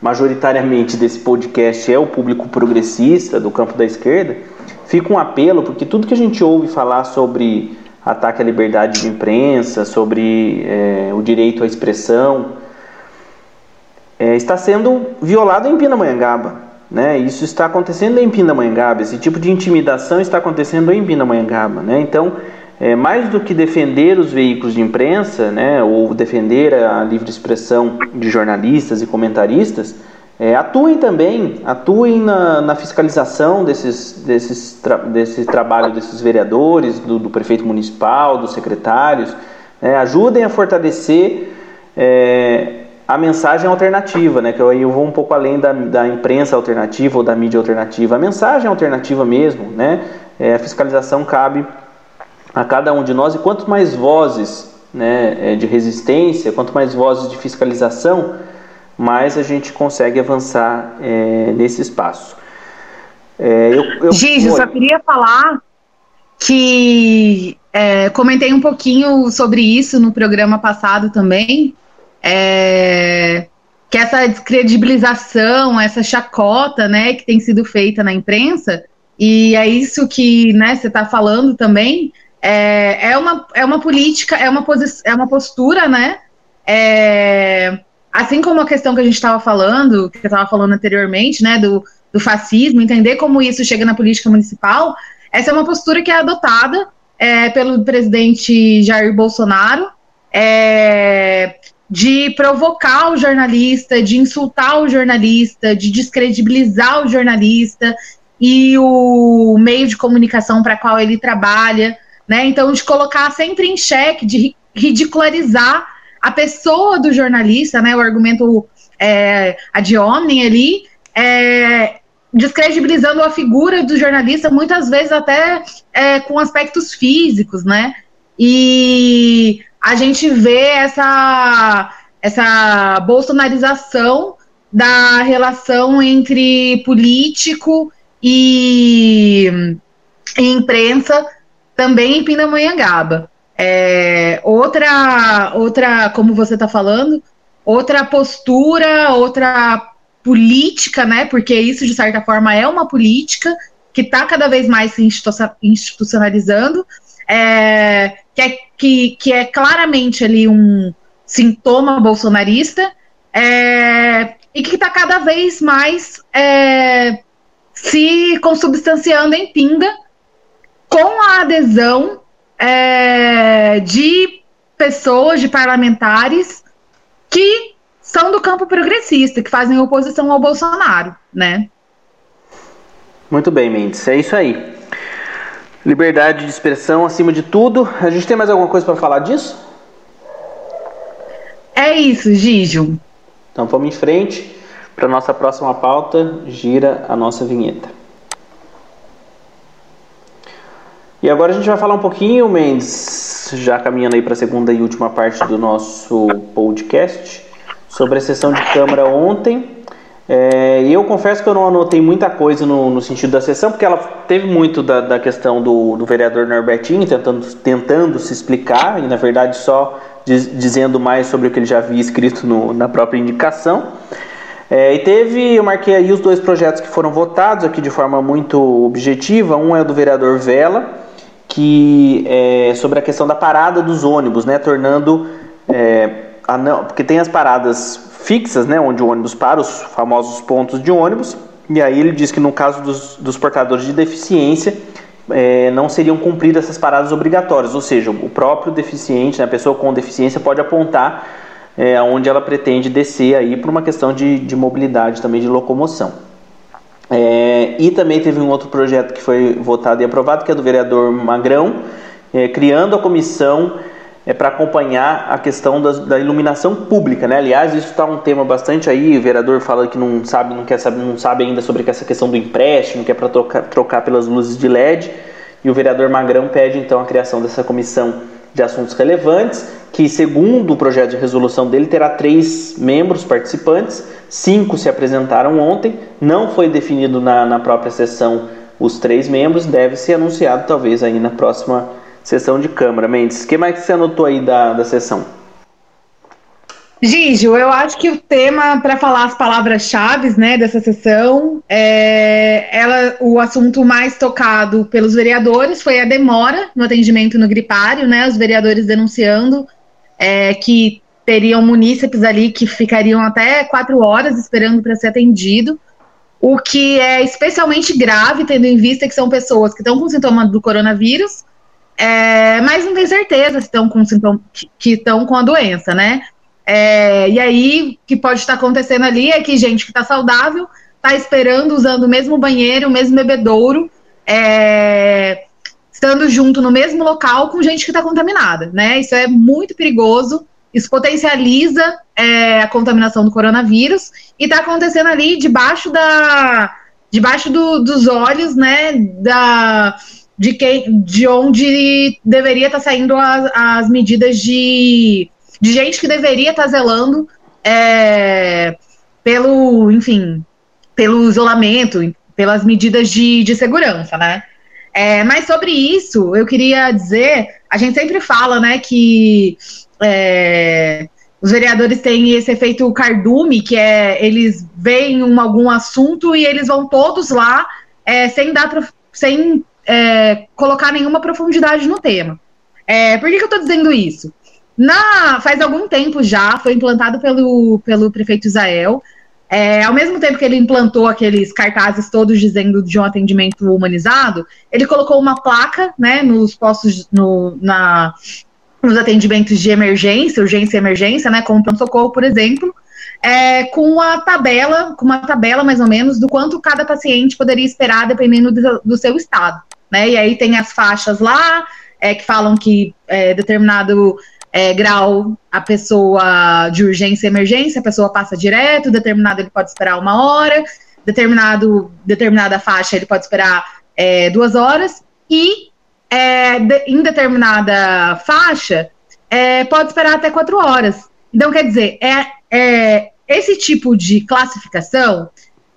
majoritariamente desse podcast é o público progressista do campo da esquerda, fica um apelo, porque tudo que a gente ouve falar sobre ataque à liberdade de imprensa, sobre é, o direito à expressão, é, está sendo violado em Pindamonhangaba. Né? Isso está acontecendo em Pindamonhangaba, esse tipo de intimidação está acontecendo em Pindamonhangaba. Né? Então, é, mais do que defender os veículos de imprensa, né, ou defender a livre expressão de jornalistas e comentaristas, é, atuem também, atuem na, na, fiscalização desses, desses tra, desse trabalho desses vereadores, do, do prefeito municipal, dos secretários, é, ajudem a fortalecer é, a mensagem alternativa, né? Que eu, eu vou um pouco além da, da imprensa alternativa ou da mídia alternativa. A mensagem alternativa mesmo, né? É, a fiscalização cabe a cada um de nós e quanto mais vozes né, é, de resistência, quanto mais vozes de fiscalização, mais a gente consegue avançar é, nesse espaço. É, eu, eu, Gigi, só queria falar que é, comentei um pouquinho sobre isso no programa passado também, é, que essa descredibilização, essa chacota, né, que tem sido feita na imprensa, e é isso que, né, você está falando também, é, é, uma, é uma política, é uma, é uma postura, né, é, assim como a questão que a gente estava falando, que eu estava falando anteriormente, né, do, do fascismo, entender como isso chega na política municipal, essa é uma postura que é adotada é, pelo presidente Jair Bolsonaro, é, de provocar o jornalista, de insultar o jornalista, de descredibilizar o jornalista e o meio de comunicação para qual ele trabalha, né? Então, de colocar sempre em xeque, de ridicularizar a pessoa do jornalista, né? O argumento é, ad hominem ali, é, descredibilizando a figura do jornalista, muitas vezes até é, com aspectos físicos, né? E a gente vê essa, essa bolsonarização da relação entre político e, e imprensa também em Pindamonhangaba. É, outra, outra, como você está falando, outra postura, outra política, né? Porque isso, de certa forma, é uma política que está cada vez mais se institucionalizando, é, que, é, que, que é claramente ali um sintoma bolsonarista é, e que está cada vez mais é, se consubstanciando em pinga com a adesão é, de pessoas, de parlamentares que são do campo progressista, que fazem oposição ao Bolsonaro, né? Muito bem, Mendes, é isso aí. Liberdade de expressão acima de tudo. A gente tem mais alguma coisa para falar disso? É isso, Gijo. Então vamos em frente. Para nossa próxima pauta, gira a nossa vinheta. E agora a gente vai falar um pouquinho, Mendes, já caminhando aí para a segunda e última parte do nosso podcast, sobre a sessão de Câmara ontem. É, eu confesso que eu não anotei muita coisa no, no sentido da sessão, porque ela teve muito da, da questão do, do, vereador Norbertinho tentando, tentando se explicar, e na verdade só diz, dizendo mais sobre o que ele já havia escrito no, na própria indicação. É, e teve, eu marquei aí os dois projetos que foram votados aqui de forma muito objetiva. Um é do vereador Vela, que é sobre a questão da parada dos ônibus, né, tornando é, a não, porque tem as paradas fixas, né, onde o ônibus para, os famosos pontos de ônibus. E aí ele diz que no caso dos, dos portadores de deficiência, é, não seriam cumpridas essas paradas obrigatórias, ou seja, o próprio deficiente, né, a pessoa com deficiência pode apontar é, onde ela pretende descer aí por uma questão de, de mobilidade também de locomoção. É, e também teve um outro projeto que foi votado e aprovado, que é do vereador Magrão, é, criando a comissão é para acompanhar a questão da, iluminação pública, né? Aliás, isso está um tema bastante aí. O vereador fala que não sabe, não quer saber, não sabe ainda sobre essa questão do empréstimo, que é para trocar, trocar pelas luzes de LED. E o vereador Magrão pede então a criação dessa comissão de assuntos relevantes, que segundo o projeto de resolução dele terá três membros participantes, cinco se apresentaram ontem, não foi definido na, na própria sessão os três membros, deve ser anunciado talvez aí na próxima Sessão de Câmara. Mendes, o que mais você anotou aí da, da sessão? Gijo, eu acho que o tema para falar as palavras-chave né, dessa sessão, é, ela, o assunto mais tocado pelos vereadores foi a demora no atendimento no gripário, né, os vereadores denunciando é, que teriam munícipes ali que ficariam até quatro horas esperando para ser atendido, o que é especialmente grave, tendo em vista que são pessoas que estão com sintomas do coronavírus é, mas não tem certeza se estão com sintoma, que estão com a doença, né? É, e aí, o que pode estar acontecendo ali é que gente que está saudável está esperando, usando o mesmo banheiro, o mesmo bebedouro, é, estando junto no mesmo local com gente que está contaminada, né? Isso é muito perigoso. isso potencializa é, a contaminação do coronavírus e está acontecendo ali debaixo da debaixo do, dos olhos, né, da de quem de onde deveria estar tá saindo as, as medidas de de gente que deveria estar tá zelando é, pelo, enfim, pelo isolamento, pelas medidas de, de segurança, né? É, mas sobre isso, eu queria dizer, a gente sempre fala, né, que é, os vereadores têm esse efeito cardume, que é eles veem um, algum assunto e eles vão todos lá é, sem dar sem é, colocar nenhuma profundidade no tema. É, por que, que eu estou dizendo isso? Na, faz algum tempo já, foi implantado pelo, pelo prefeito Israel. É, ao mesmo tempo que ele implantou aqueles cartazes todos dizendo de um atendimento humanizado, ele colocou uma placa né, nos postos, no, na, nos atendimentos de emergência, urgência e emergência, né, como pronto-socorro, por exemplo, é, com a tabela, com uma tabela mais ou menos do quanto cada paciente poderia esperar dependendo do, do seu estado. Né? E aí tem as faixas lá, é, que falam que é, determinado é, grau a pessoa de urgência e emergência, a pessoa passa direto, determinado ele pode esperar uma hora, determinado, determinada faixa ele pode esperar é, duas horas, e é, de, em determinada faixa é, pode esperar até quatro horas. Então, quer dizer, é, é esse tipo de classificação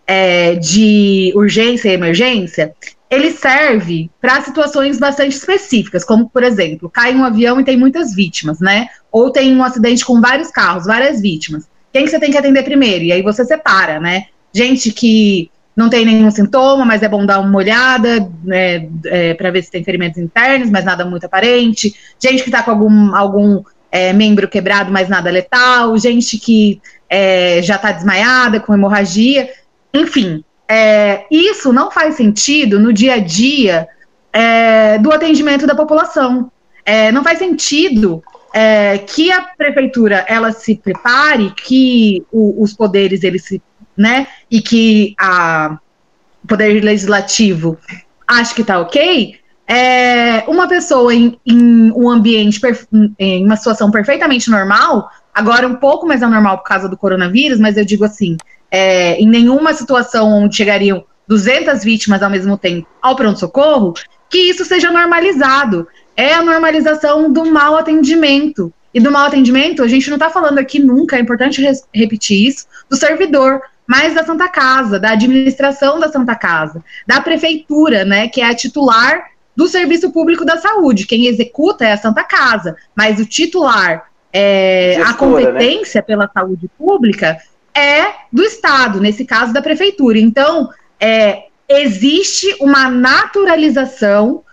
é, de urgência e emergência, ele serve para situações bastante específicas, como, por exemplo, cai um avião e tem muitas vítimas, né? Ou tem um acidente com vários carros, várias vítimas. Quem que você tem que atender primeiro? E aí você separa, né? Gente que não tem nenhum sintoma, mas é bom dar uma olhada, né, é, para ver se tem ferimentos internos, mas nada muito aparente. Gente que está com algum, algum é, membro quebrado, mas nada letal. Gente que é, já está desmaiada, com hemorragia. Enfim, é, isso não faz sentido no dia a dia é, do atendimento da população. É, não faz sentido é, que a prefeitura ela se prepare, que o, os poderes eles se, né, e que a o poder legislativo ache que está ok. É, uma pessoa em, em um ambiente, em uma situação perfeitamente normal, agora um pouco mais anormal por causa do coronavírus, mas eu digo assim, é, em nenhuma situação onde chegariam 200 vítimas ao mesmo tempo ao pronto-socorro, que isso seja normalizado. É a normalização do mau atendimento. E do mau atendimento, a gente não está falando aqui nunca, é importante repetir isso, do servidor, mas da Santa Casa, da administração da Santa Casa, da prefeitura, né, que é a titular do Serviço Público da Saúde. Quem executa é a Santa Casa, mas o titular, é, Gestora, a né? competência né? pela saúde pública é do Estado, nesse caso da prefeitura. Então, é, existe uma naturalização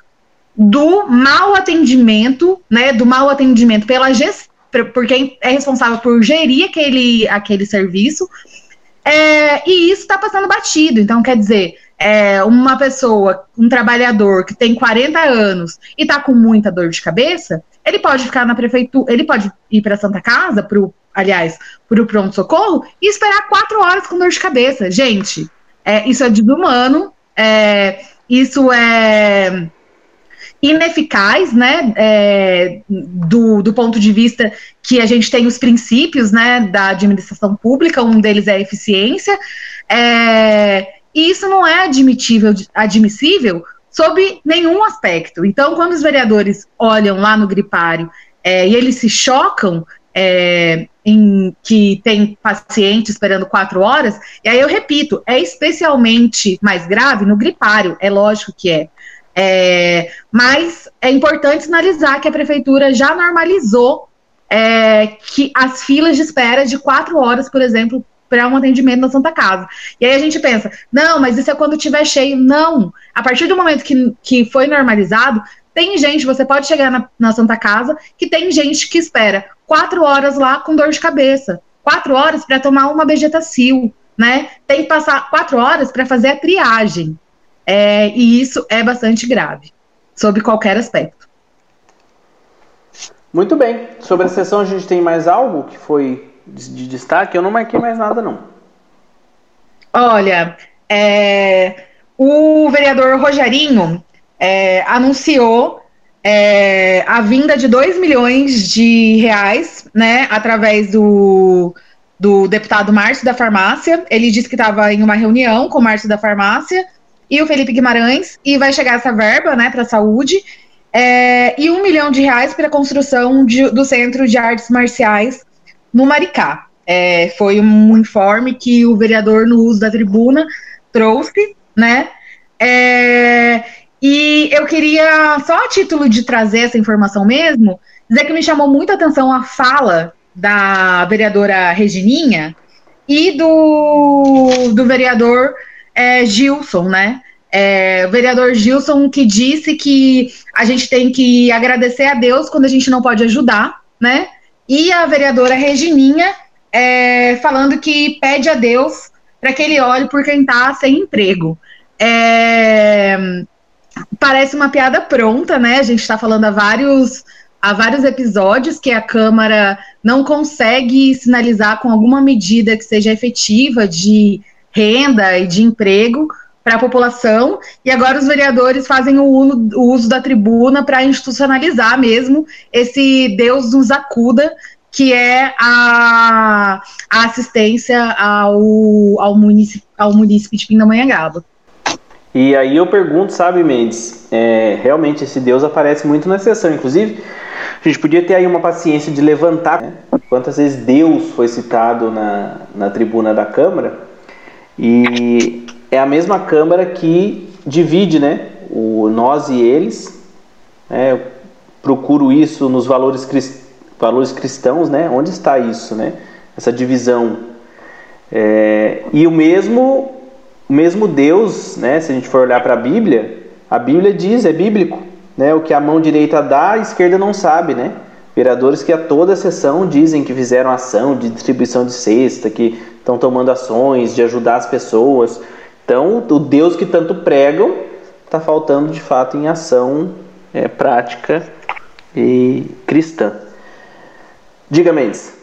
do mau atendimento, né, do mau atendimento pela gestão, por quem é responsável por gerir aquele, aquele serviço, é, e isso está passando batido. Então, quer dizer, é, uma pessoa, um trabalhador que tem 40 anos e está com muita dor de cabeça, ele pode ficar na prefeitura, ele pode ir para Santa Casa, para o aliás, para o pronto-socorro e esperar quatro horas com dor de cabeça. Gente, é, isso é desumano, é, isso é ineficaz, né, é, do, do ponto de vista que a gente tem os princípios, né, da administração pública, um deles é a eficiência, é, e isso não é admitível, admissível sob nenhum aspecto. Então, quando os vereadores olham lá no gripário é, e eles se chocam é, em que tem paciente esperando quatro horas, e aí eu repito, é especialmente mais grave no gripário, é lógico que é. é mas é importante sinalizar que a prefeitura já normalizou é, que as filas de espera de quatro horas, por exemplo, para um atendimento na Santa Casa. E aí a gente pensa, não, mas isso é quando tiver cheio. Não. A partir do momento que, que foi normalizado, tem gente, você pode chegar na, na Santa Casa, que tem gente que espera quatro horas lá com dor de cabeça, quatro horas para tomar uma vegetacil, né? Tem que passar quatro horas para fazer a triagem. É, e isso é bastante grave, sob qualquer aspecto. Muito bem. Sobre a sessão, a gente tem mais algo que foi de destaque? Eu não marquei mais nada, não. Olha, é, o vereador Rogerinho é, anunciou é, a vinda de 2 milhões de reais, né, através do, do deputado Márcio da Farmácia. Ele disse que estava em uma reunião com o Márcio da Farmácia e o Felipe Guimarães, e vai chegar essa verba, né, para a saúde, é, e um milhão de reais para a construção de, do Centro de Artes Marciais no Maricá. É, foi um informe que o vereador, no uso da tribuna, trouxe, né? É, e eu queria, só a título de trazer essa informação mesmo, dizer que me chamou muita atenção a fala da vereadora Regininha e do, do vereador é, Gilson, né? É, o vereador Gilson que disse que a gente tem que agradecer a Deus quando a gente não pode ajudar, né? E a vereadora Regininha é, falando que pede a Deus para que ele olhe por quem está sem emprego. É, parece uma piada pronta, né? A gente está falando há vários, há vários episódios que a Câmara não consegue sinalizar com alguma medida que seja efetiva de renda e de emprego para a população, e agora os vereadores fazem o, o uso da tribuna para institucionalizar mesmo esse Deus nos acuda, que é a, a assistência ao, ao, município, ao município de Pindamonhangaba. E aí eu pergunto, sabe, Mendes, é, realmente esse Deus aparece muito na sessão, inclusive a gente podia ter aí uma paciência de levantar né, quantas vezes Deus foi citado na, na tribuna da Câmara, e é a mesma Câmara que divide né, o nós e eles, eu procuro isso nos valores, crist, valores cristãos, né, onde está isso, né, essa divisão, é, e o mesmo o mesmo Deus, né, se a gente for olhar para a Bíblia, a Bíblia diz, é bíblico, né, o que a mão direita dá, a esquerda não sabe, né? Vereadores que a toda sessão dizem que fizeram ação de distribuição de cesta, que estão tomando ações de ajudar as pessoas. Então, o Deus que tanto pregam está faltando de fato em ação é, prática e cristã. Diga, Mendes.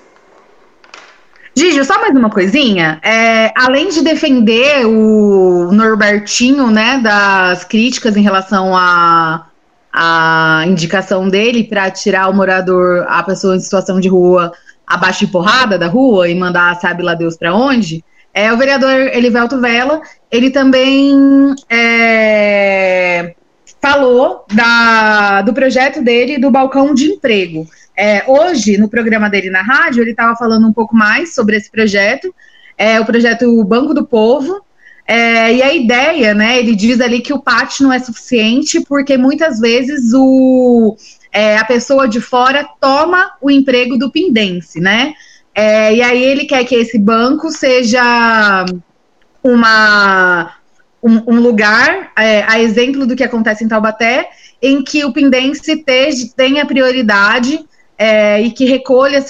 Gigi, só mais uma coisinha. É, além de defender o Norbertinho, né, das críticas em relação à a, a, indicação dele para tirar o morador, a pessoa em situação de rua, abaixo de porrada da rua e mandar sabe lá Deus para onde, é, o vereador Elivelto Vela, ele também é, falou da, do projeto dele do balcão de emprego. É, hoje, no programa dele na rádio, ele estava falando um pouco mais sobre esse projeto, é, o projeto Banco do Povo. É, e a ideia, né? Ele diz ali que o PAT não é suficiente, porque muitas vezes o, é, a pessoa de fora toma o emprego do pindense, né? É, e aí ele quer que esse banco seja uma, um, um lugar, é, a exemplo do que acontece em Taubaté, em que o pindense tenha prioridade é, e que recolha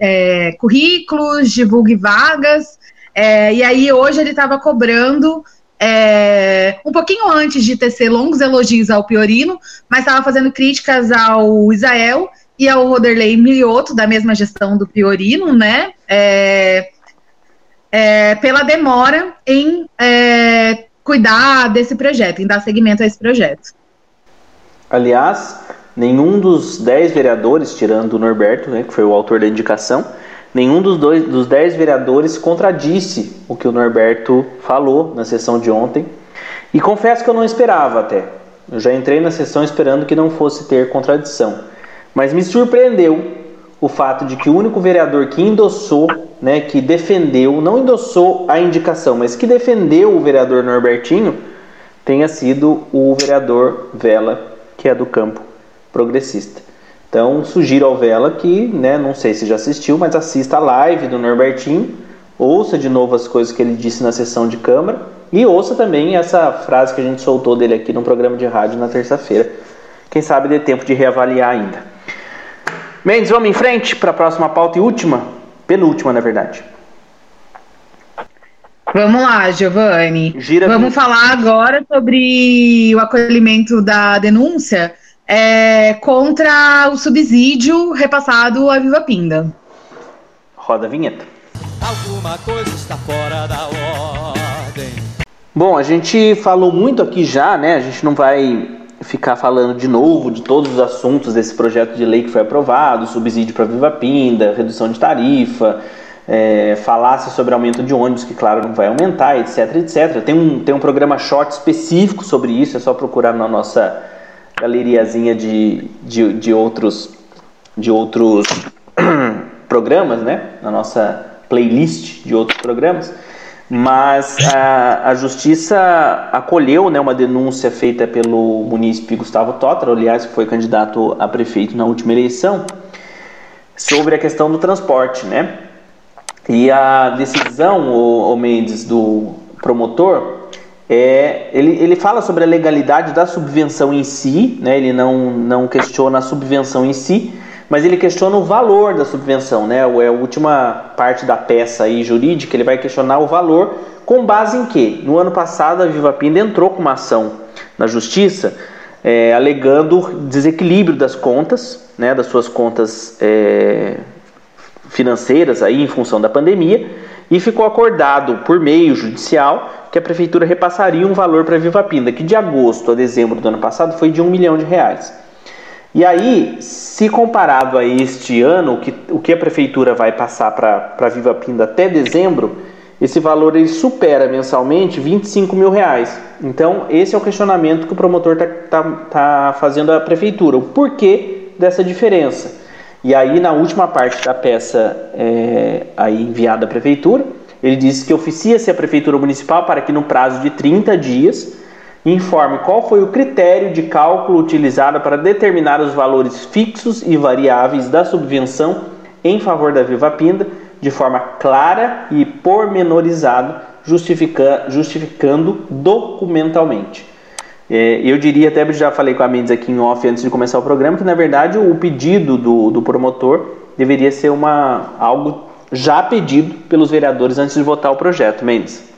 é, currículos, divulgue vagas. É, e aí hoje ele estava cobrando é, um pouquinho antes de tecer longos elogios ao Piorino, mas estava fazendo críticas ao Israel e ao Roderley Milioto, da mesma gestão do Piorino, né? É, é, pela demora em cuidar desse projeto, em dar seguimento a esse projeto. Aliás, nenhum dos dez vereadores, tirando o Norberto, né, que foi o autor da indicação, nenhum dos, dois, dos dez vereadores contradisse o que o Norberto falou na sessão de ontem. E confesso que eu não esperava até. Eu já entrei na sessão esperando que não fosse ter contradição. Mas me surpreendeu o fato de que o único vereador que endossou, né, que defendeu, não endossou a indicação, mas que defendeu o vereador Norbertinho, tenha sido o vereador Vela, que é do campo progressista. Então, sugiro ao Vela que, né, não sei se já assistiu, mas assista a live do Norbertinho, ouça de novo as coisas que ele disse na sessão de Câmara e ouça também essa frase que a gente soltou dele aqui no programa de rádio na terça-feira. Quem sabe dê tempo de reavaliar ainda. Mendes, vamos em frente para a próxima pauta e última? Penúltima, na verdade. Vamos lá, Giovanni. Gira Vamos falar agora sobre o acolhimento da denúncia é, contra o subsídio repassado à Viva Pinda. Roda a vinheta. Alguma coisa está fora da ordem. Bom, a gente falou muito aqui já, né? A gente não vai ficar falando de novo de todos os assuntos desse projeto de lei que foi aprovado, subsídio para Viva Pinda, redução de tarifa, é, sobre aumento de ônibus, que claro não vai aumentar, etc, etc. Tem um, tem um programa short específico sobre isso, é só procurar na nossa galeriazinha de, de, de outros, de outros programas, né? Na nossa playlist de outros programas. Mas a, a justiça acolheu né, uma denúncia feita pelo munícipe Gustavo Totra, aliás, que foi candidato a prefeito na última eleição, sobre a questão do transporte, né? E a decisão, o, o Mendes, do promotor, é, ele, ele fala sobre a legalidade da subvenção em si, né? ele não, não questiona a subvenção em si, mas ele questiona o valor da subvenção, né? É a última parte da peça aí jurídica, ele vai questionar o valor com base em que? No ano passado a Viva Pinda entrou com uma ação na justiça é, alegando desequilíbrio das contas, né? Das suas contas é, financeiras aí em função da pandemia e ficou acordado por meio judicial que a prefeitura repassaria um valor para a Viva Pinda, que de agosto a dezembro do ano passado foi de um milhão de reais. E aí, se comparado a este ano, o que, o que a prefeitura vai passar para Viva Pinda até dezembro, esse valor ele supera mensalmente 25 mil reais. Então, esse é o questionamento que o promotor está tá, tá fazendo à prefeitura. O porquê dessa diferença? E aí, na última parte da peça é, aí enviada à prefeitura, ele diz que oficia-se a prefeitura municipal para que no prazo de 30 dias informe qual foi o critério de cálculo utilizado para determinar os valores fixos e variáveis da subvenção em favor da Viva Pinda, de forma clara e pormenorizada, justifica, justificando documentalmente. É, eu diria, até já falei com a Mendes aqui em off antes de começar o programa, que na verdade o pedido do, do promotor deveria ser uma, algo já pedido pelos vereadores antes de votar o projeto. Mendes.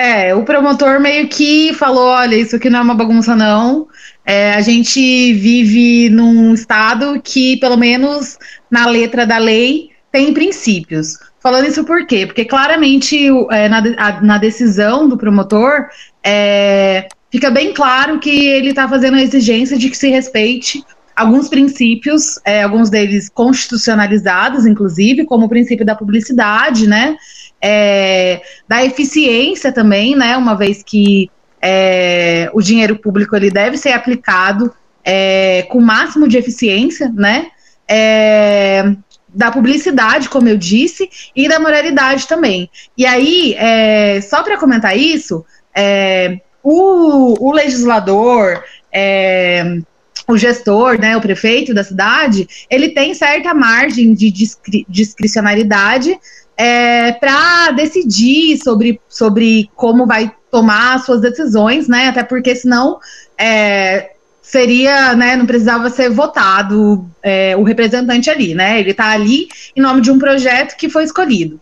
É, o promotor meio que falou: olha, isso aqui não é uma bagunça, não. É, a gente vive num estado que, pelo menos na letra da lei, tem princípios. Falando isso por quê? Porque claramente é, na, a, na decisão do promotor é, fica bem claro que ele está fazendo a exigência de que se respeite alguns princípios, é, alguns deles constitucionalizados, inclusive, como o princípio da publicidade, né? É, da eficiência também, né? Uma vez que é, o dinheiro público ele deve ser aplicado é, com o máximo de eficiência, né? É, da publicidade, como eu disse, e da moralidade também. E aí, é, só para comentar isso, é, o, o, legislador, o gestor, né, o prefeito da cidade, ele tem certa margem de discri discricionalidade é, para decidir sobre, sobre como vai tomar suas decisões, né? Até porque senão é, seria, né? Não precisava ser votado é, o representante ali, né? Ele está ali em nome de um projeto que foi escolhido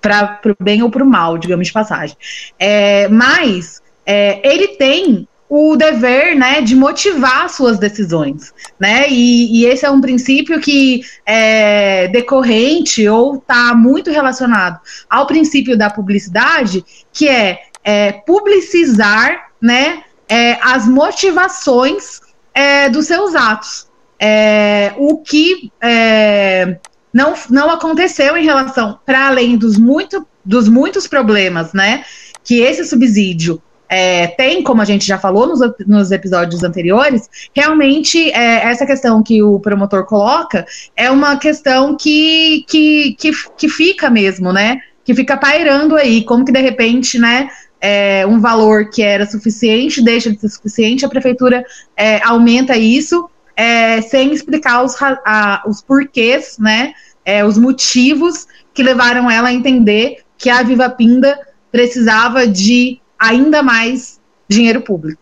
para o bem ou para o mal, digamos de passagem. É, mas é, ele tem o dever né, de motivar suas decisões. Né? E, e esse é um princípio que é decorrente ou está muito relacionado ao princípio da publicidade, que é, é publicizar né, é, as motivações é, dos seus atos. É, o que é, não, não aconteceu em relação, para além dos, muito, dos muitos problemas né, que esse subsídio é, tem, como a gente já falou nos, nos episódios anteriores, realmente é, essa questão que o promotor coloca é uma questão que, que, que, que fica mesmo, né? Que fica pairando aí, como que de repente, né? É, um valor que era suficiente deixa de ser suficiente, a prefeitura é, aumenta isso é, sem explicar os, a, os porquês, né, é, os motivos que levaram ela a entender que a Viva Pinda precisava de ainda mais dinheiro público.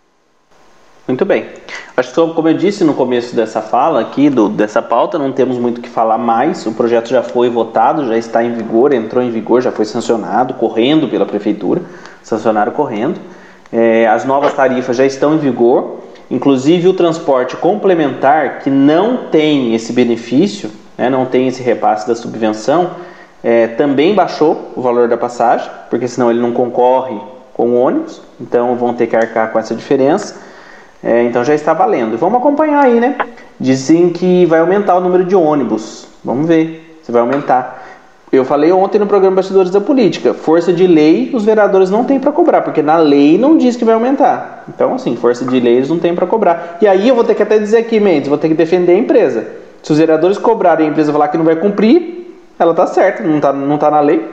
Muito bem. Acho que, como eu disse no começo dessa fala aqui, do, dessa pauta, não temos muito o que falar mais. O projeto já foi votado, já está em vigor, entrou em vigor, já foi sancionado, correndo pela prefeitura, sancionaram correndo. É, as novas tarifas já estão em vigor, inclusive o transporte complementar, que não tem esse benefício, né, não tem esse repasse da subvenção, é, também baixou o valor da passagem, porque senão ele não concorre com ônibus, então vão ter que arcar com essa diferença. É, então já está valendo. Vamos acompanhar aí, né? Dizem que vai aumentar o número de ônibus. Vamos ver se vai aumentar. Eu falei ontem no programa Bastidores da Política, força de lei os vereadores não têm para cobrar, porque na lei não diz que vai aumentar. Então, assim, força de lei eles não têm para cobrar. E aí eu vou ter que até dizer aqui, Mendes, vou ter que defender a empresa. Se os vereadores cobrarem a empresa falar que não vai cumprir, ela tá certa, não tá, não tá na lei.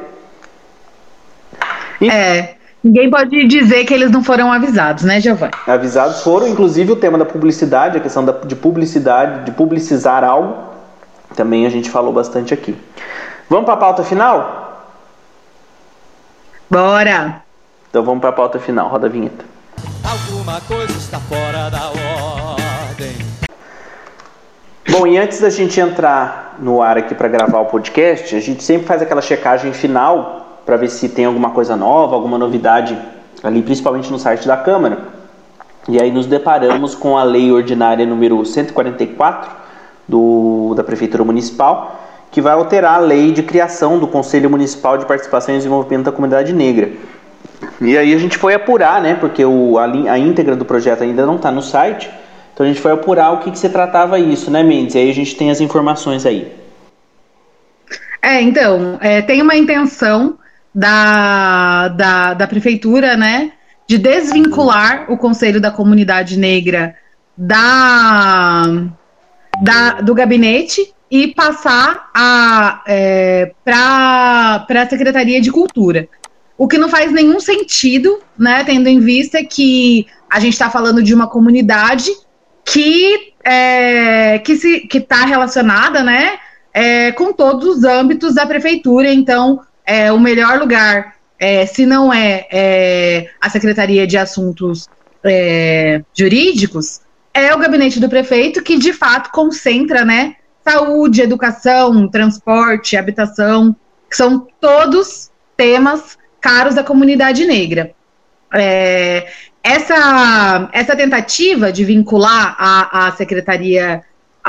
E... É, ninguém pode dizer que eles não foram avisados, né, Giovanni? Avisados foram, inclusive o tema da publicidade, a questão da, de publicidade, de publicizar algo, também a gente falou bastante aqui. Vamos para a pauta final? Bora! Então vamos para a pauta final, roda a vinheta. Alguma coisa está fora da ordem. Bom, e antes da gente entrar no ar aqui para gravar o podcast, a gente sempre faz aquela checagem final para ver se tem alguma coisa nova, alguma novidade ali, principalmente no site da Câmara. E aí nos deparamos com a lei ordinária número 144 do, da Prefeitura Municipal, que vai alterar a lei de criação do Conselho Municipal de Participação e Desenvolvimento da Comunidade Negra. E aí a gente foi apurar, né, porque o, a, a íntegra do projeto ainda não está no site, então a gente foi apurar o que, que se tratava isso, né, Mendes? E aí a gente tem as informações aí. É, então, é, tem uma intenção da, da, da prefeitura, né, de desvincular o Conselho da Comunidade Negra da, da, do gabinete e passar é, para a Secretaria de Cultura. O que não faz nenhum sentido, né, tendo em vista que a gente está falando de uma comunidade que é, que se que está relacionada, né, é, com todos os âmbitos da prefeitura. Então, é, o melhor lugar, é, se não é, é, a Secretaria de Assuntos é, Jurídicos, é o gabinete do prefeito que de fato concentra, né, saúde, educação, transporte, habitação, que são todos temas caros à comunidade negra. É, essa, essa tentativa de vincular a, a Secretaria,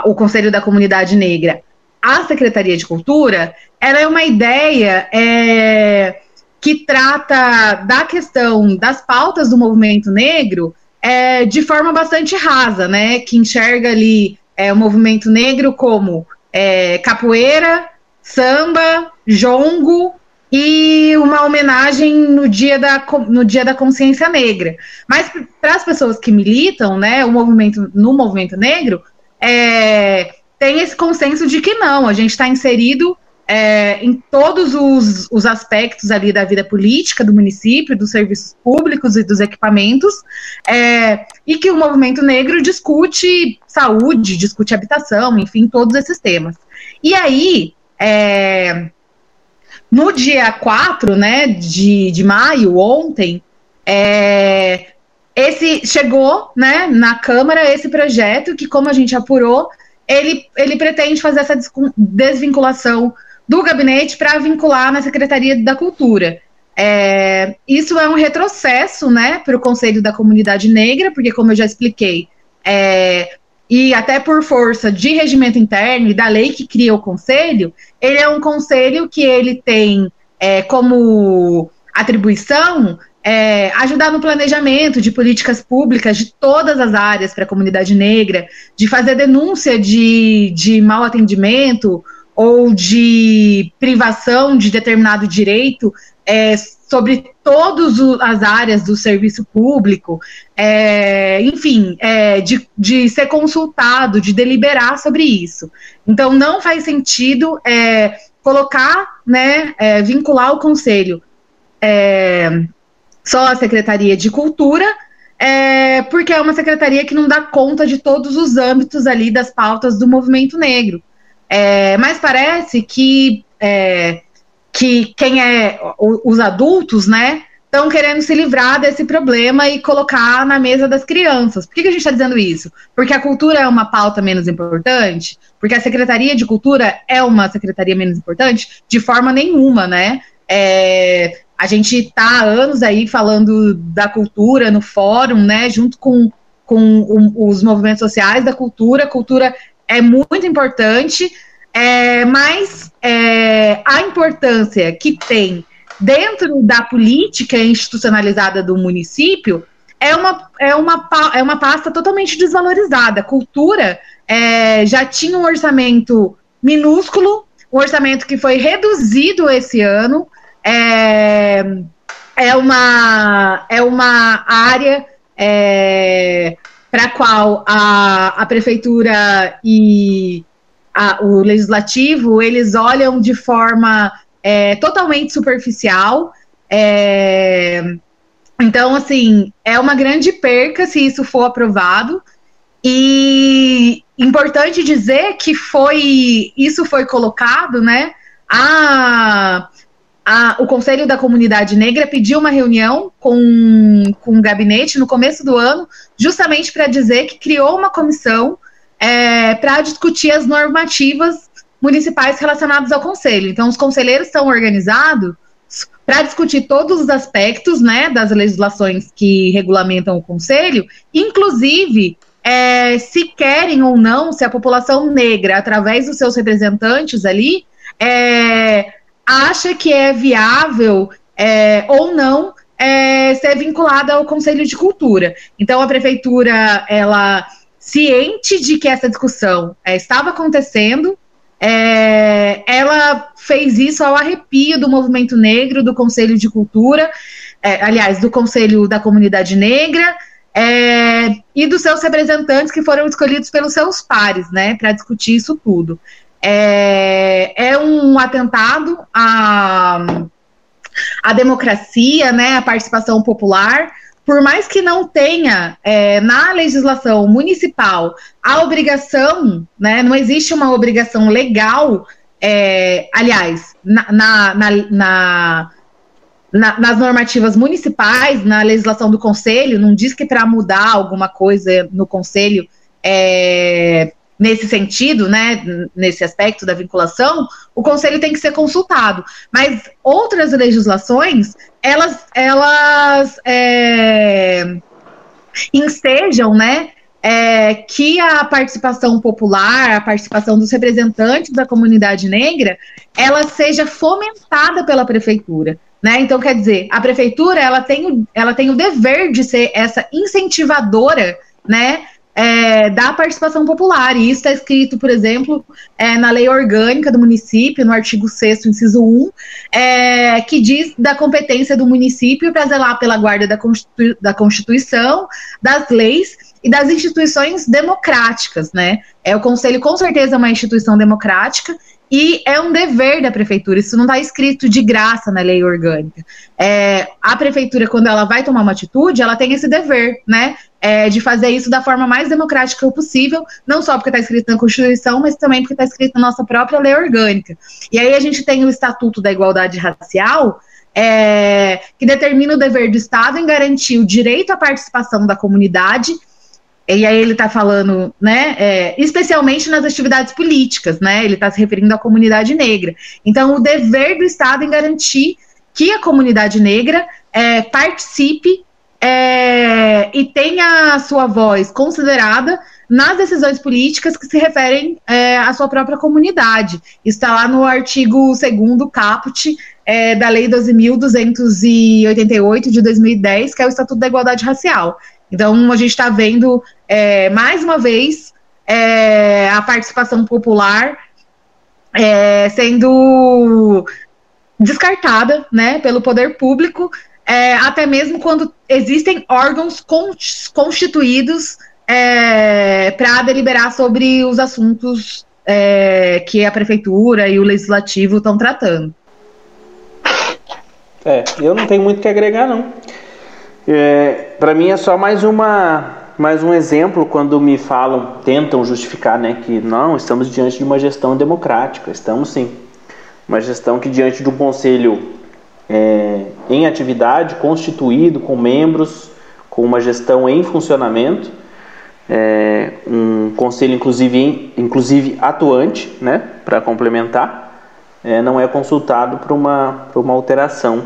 o Conselho da Comunidade Negra à Secretaria de Cultura, ela é uma ideia é, que trata da questão das pautas do movimento negro é, de forma bastante rasa, né? Que enxerga ali é, o movimento negro como é, capoeira, samba, jongo e uma homenagem no dia da, no dia da consciência negra. Mas para as pessoas que militam, né, o movimento no movimento negro, é, tem esse consenso de que não, a gente está inserido é, em todos os, os, aspectos ali da vida política do município, dos serviços públicos e dos equipamentos, é, e que o movimento negro discute saúde, discute habitação, enfim, todos esses temas. E aí, é, no dia 4 né, de, de maio, ontem, é, esse chegou né, na Câmara esse projeto que, como a gente apurou, ele, ele pretende fazer essa desvinculação do gabinete para vincular na Secretaria da Cultura. É, isso é um retrocesso né, para o Conselho da Comunidade Negra, porque, como eu já expliquei, é, e até por força de regimento interno e da lei que cria o conselho, ele é um conselho que ele tem é, como atribuição é, ajudar no planejamento de políticas públicas de todas as áreas para a comunidade negra, de fazer denúncia de, de mau atendimento ou de privação de determinado direito é, sobre todas as áreas do serviço público, é, enfim, é, de, de ser consultado, de deliberar sobre isso. Então, não faz sentido é, colocar, né, é, vincular o conselho é, só à Secretaria de Cultura, é, porque é uma secretaria que não dá conta de todos os âmbitos ali das pautas do movimento negro. É, mas parece que, é, que quem é os adultos, né, estão querendo se livrar desse problema e colocar na mesa das crianças. Por que, que a gente está dizendo isso? Porque a cultura é uma pauta menos importante? Porque a Secretaria de Cultura é uma secretaria menos importante? De forma nenhuma, né? É, a gente está há anos aí falando da cultura no fórum, né? Junto com, com os movimentos sociais da cultura. A cultura é muito importante, é, mas é, a importância que tem dentro da política institucionalizada do município é uma, é uma, é uma pasta totalmente desvalorizada. Cultura é, já tinha um orçamento minúsculo, um orçamento que foi reduzido esse ano. É, é, uma, é uma área é, para a qual a, a prefeitura e a, o legislativo eles olham de forma é, totalmente superficial. É, então, assim, é uma grande perca se isso for aprovado. E importante dizer que foi isso foi colocado, né? A, a, o Conselho da Comunidade Negra pediu uma reunião com, com o gabinete no começo do ano, justamente para dizer que criou uma comissão é, para discutir as normativas municipais relacionadas ao conselho. Então, os conselheiros estão organizados para discutir todos os aspectos né, das legislações que regulamentam o conselho, inclusive é, se querem ou não, se a população negra, através dos seus representantes ali, é, acha que é viável é, ou não é, ser vinculada ao Conselho de Cultura. Então, a prefeitura, ela ciente de que essa discussão é, estava acontecendo, é, ela fez isso ao arrepio do movimento negro, do Conselho de Cultura, é, aliás, do Conselho da Comunidade Negra é, e dos seus representantes que foram escolhidos pelos seus pares, né, para discutir isso tudo. É, é um atentado à, à democracia, né, à participação popular, por mais que não tenha é, na legislação municipal a obrigação, né, não existe uma obrigação legal, é, aliás, na, na, na, na, nas normativas municipais, na legislação do conselho, não diz que para mudar alguma coisa no conselho é, nesse sentido, né, nesse aspecto da vinculação, o conselho tem que ser consultado. Mas outras legislações, elas, elas é, ensejam, né, é, que a participação popular, a participação dos representantes da comunidade negra, ela seja fomentada pela prefeitura. Né? Então, quer dizer, a prefeitura ela tem, ela tem o dever de ser essa incentivadora né, é, da participação popular. E isso está escrito, por exemplo, é, na lei orgânica do município, no artigo 6, inciso 1, é, que diz da competência do município para zelar pela guarda da, da Constituição, das leis e das instituições democráticas, né? É o conselho com certeza é uma instituição democrática e é um dever da prefeitura, isso não está escrito de graça na lei orgânica. É, a prefeitura, quando ela vai tomar uma atitude, ela tem esse dever, né? É, de fazer isso da forma mais democrática possível, não só porque está escrito na Constituição, mas também porque está escrito na nossa própria lei orgânica. E aí a gente tem o Estatuto da Igualdade Racial, é, que determina o dever do Estado em garantir o direito à participação da comunidade e aí ele está falando, né, é, especialmente nas atividades políticas, né, ele está se referindo à comunidade negra. Então, o dever do Estado em garantir que a comunidade negra é, participe é, e tenha a sua voz considerada nas decisões políticas que se referem é, à sua própria comunidade. Está lá no artigo 2 caput é, da Lei 12.288 de 2010, que é o Estatuto da Igualdade Racial. Então, a gente está vendo, é, mais uma vez, é, a participação popular é, sendo descartada né, pelo poder público, é, até mesmo quando existem órgãos constituídos é, para deliberar sobre os assuntos é, que a prefeitura e o legislativo estão tratando. É, eu não tenho muito que agregar, não. É, para mim é só mais uma mais um exemplo quando me falam, tentam justificar, né, que não, estamos diante de uma gestão democrática, estamos sim, uma gestão que diante de um conselho é, em atividade, constituído com membros, com uma gestão em funcionamento, é, um conselho inclusive, inclusive atuante, né, para complementar, é, não é consultado para uma, uma alteração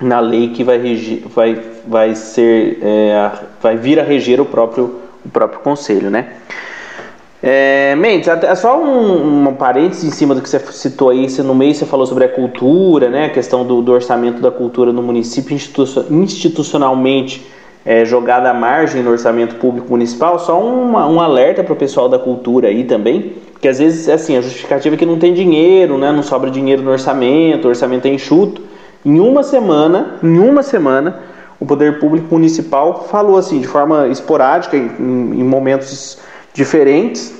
na lei que vai, regir, vai, vai ser é, vai vir a reger o próprio o próprio conselho, né? É, Mendes, é só um, um parênteses em cima do que você citou aí, você, no meio você falou sobre a cultura, né? A questão do, do orçamento da cultura no município institucionalmente é, jogada à margem no orçamento público municipal, só uma, um alerta para o pessoal da cultura aí também, que às vezes assim, a justificativa é que não tem dinheiro, né, não sobra dinheiro no orçamento, o orçamento é enxuto. Em uma semana, em uma semana, o poder público municipal falou assim, de forma esporádica, em, em momentos diferentes,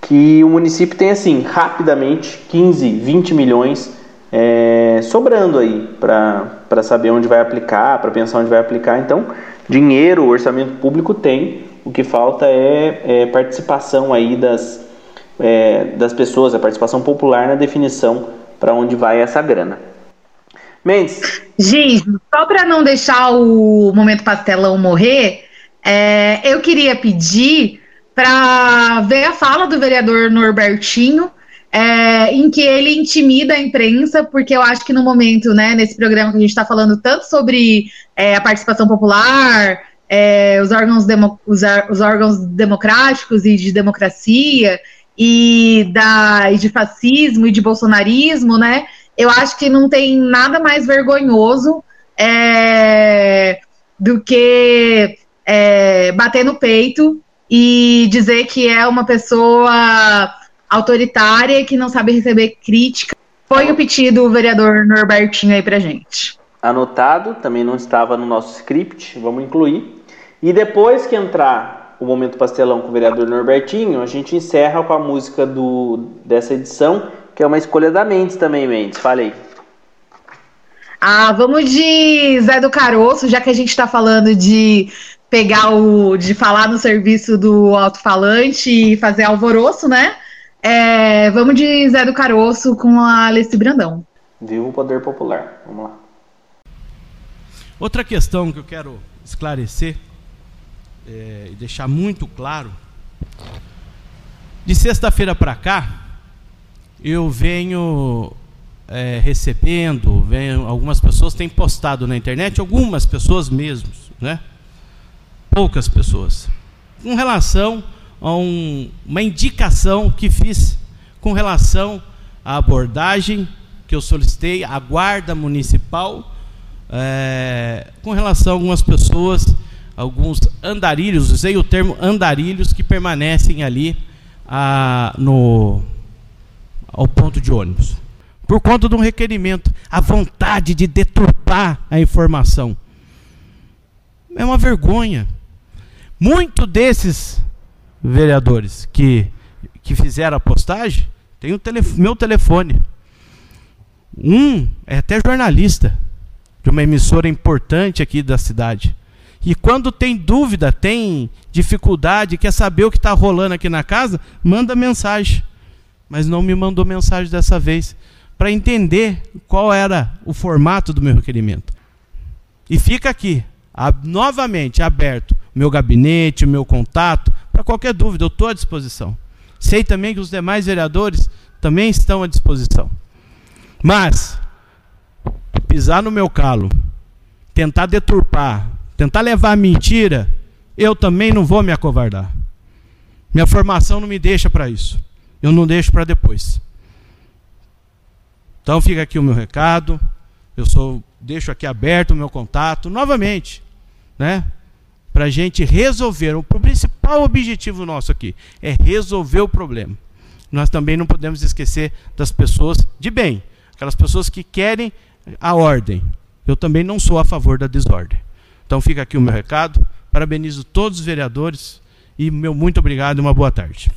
que o município tem assim, rapidamente, 15, 20 milhões é, sobrando aí para saber onde vai aplicar, para pensar onde vai aplicar. Então, dinheiro, orçamento público tem, o que falta é, é participação aí das, é, das pessoas, a participação popular na definição para onde vai essa grana. Mendes. Giz, só para não deixar o momento pastelão morrer, é, eu queria pedir para ver a fala do vereador Norbertinho é, em que ele intimida a imprensa, porque eu acho que no momento, né, nesse programa que a gente está falando tanto sobre é, a participação popular, é, os, órgãos os, os, órgãos democráticos e de democracia, e, da, e de fascismo e de bolsonarismo, né? Eu acho que não tem nada mais vergonhoso é, do que é, bater no peito e dizer que é uma pessoa autoritária que não sabe receber crítica. Foi o pedido do vereador Norbertinho aí pra gente. Anotado, também não estava no nosso script, vamos incluir. E depois que entrar o Momento Pastelão com o vereador Norbertinho, a gente encerra com a música do, dessa edição, que é uma escolha da Mendes também, Mendes. Falei. Ah, vamos de Zé do Caroço, já que a gente está falando de pegar o. de falar no serviço do alto-falante e fazer alvoroço, né? É, vamos de Zé do Caroço com a Alessi Brandão. Viva o poder popular. Vamos lá. Outra questão que eu quero esclarecer é, e deixar muito claro: de sexta-feira para cá, eu venho é, recebendo, venho, algumas pessoas têm postado na internet, algumas pessoas mesmo, né? Poucas pessoas, com relação a um, uma indicação que fiz com relação à abordagem que eu solicitei à guarda municipal é, com relação a algumas pessoas, alguns andarilhos, usei o termo andarilhos que permanecem ali a, no ao ponto de ônibus. Por conta de um requerimento, a vontade de deturpar a informação. É uma vergonha. Muito desses vereadores que, que fizeram a postagem tem o telef meu telefone. Um é até jornalista de uma emissora importante aqui da cidade. E quando tem dúvida, tem dificuldade, quer saber o que está rolando aqui na casa, manda mensagem. Mas não me mandou mensagem dessa vez para entender qual era o formato do meu requerimento. E fica aqui, a, novamente aberto, o meu gabinete, o meu contato, para qualquer dúvida, eu estou à disposição. Sei também que os demais vereadores também estão à disposição. Mas, pisar no meu calo, tentar deturpar, tentar levar a mentira, eu também não vou me acovardar. Minha formação não me deixa para isso. Eu não deixo para depois. Então fica aqui o meu recado. Eu sou, deixo aqui aberto o meu contato novamente, né? Para a gente resolver. O principal objetivo nosso aqui é resolver o problema. Nós também não podemos esquecer das pessoas de bem, aquelas pessoas que querem a ordem. Eu também não sou a favor da desordem. Então fica aqui o meu recado. Parabenizo todos os vereadores e meu muito obrigado e uma boa tarde.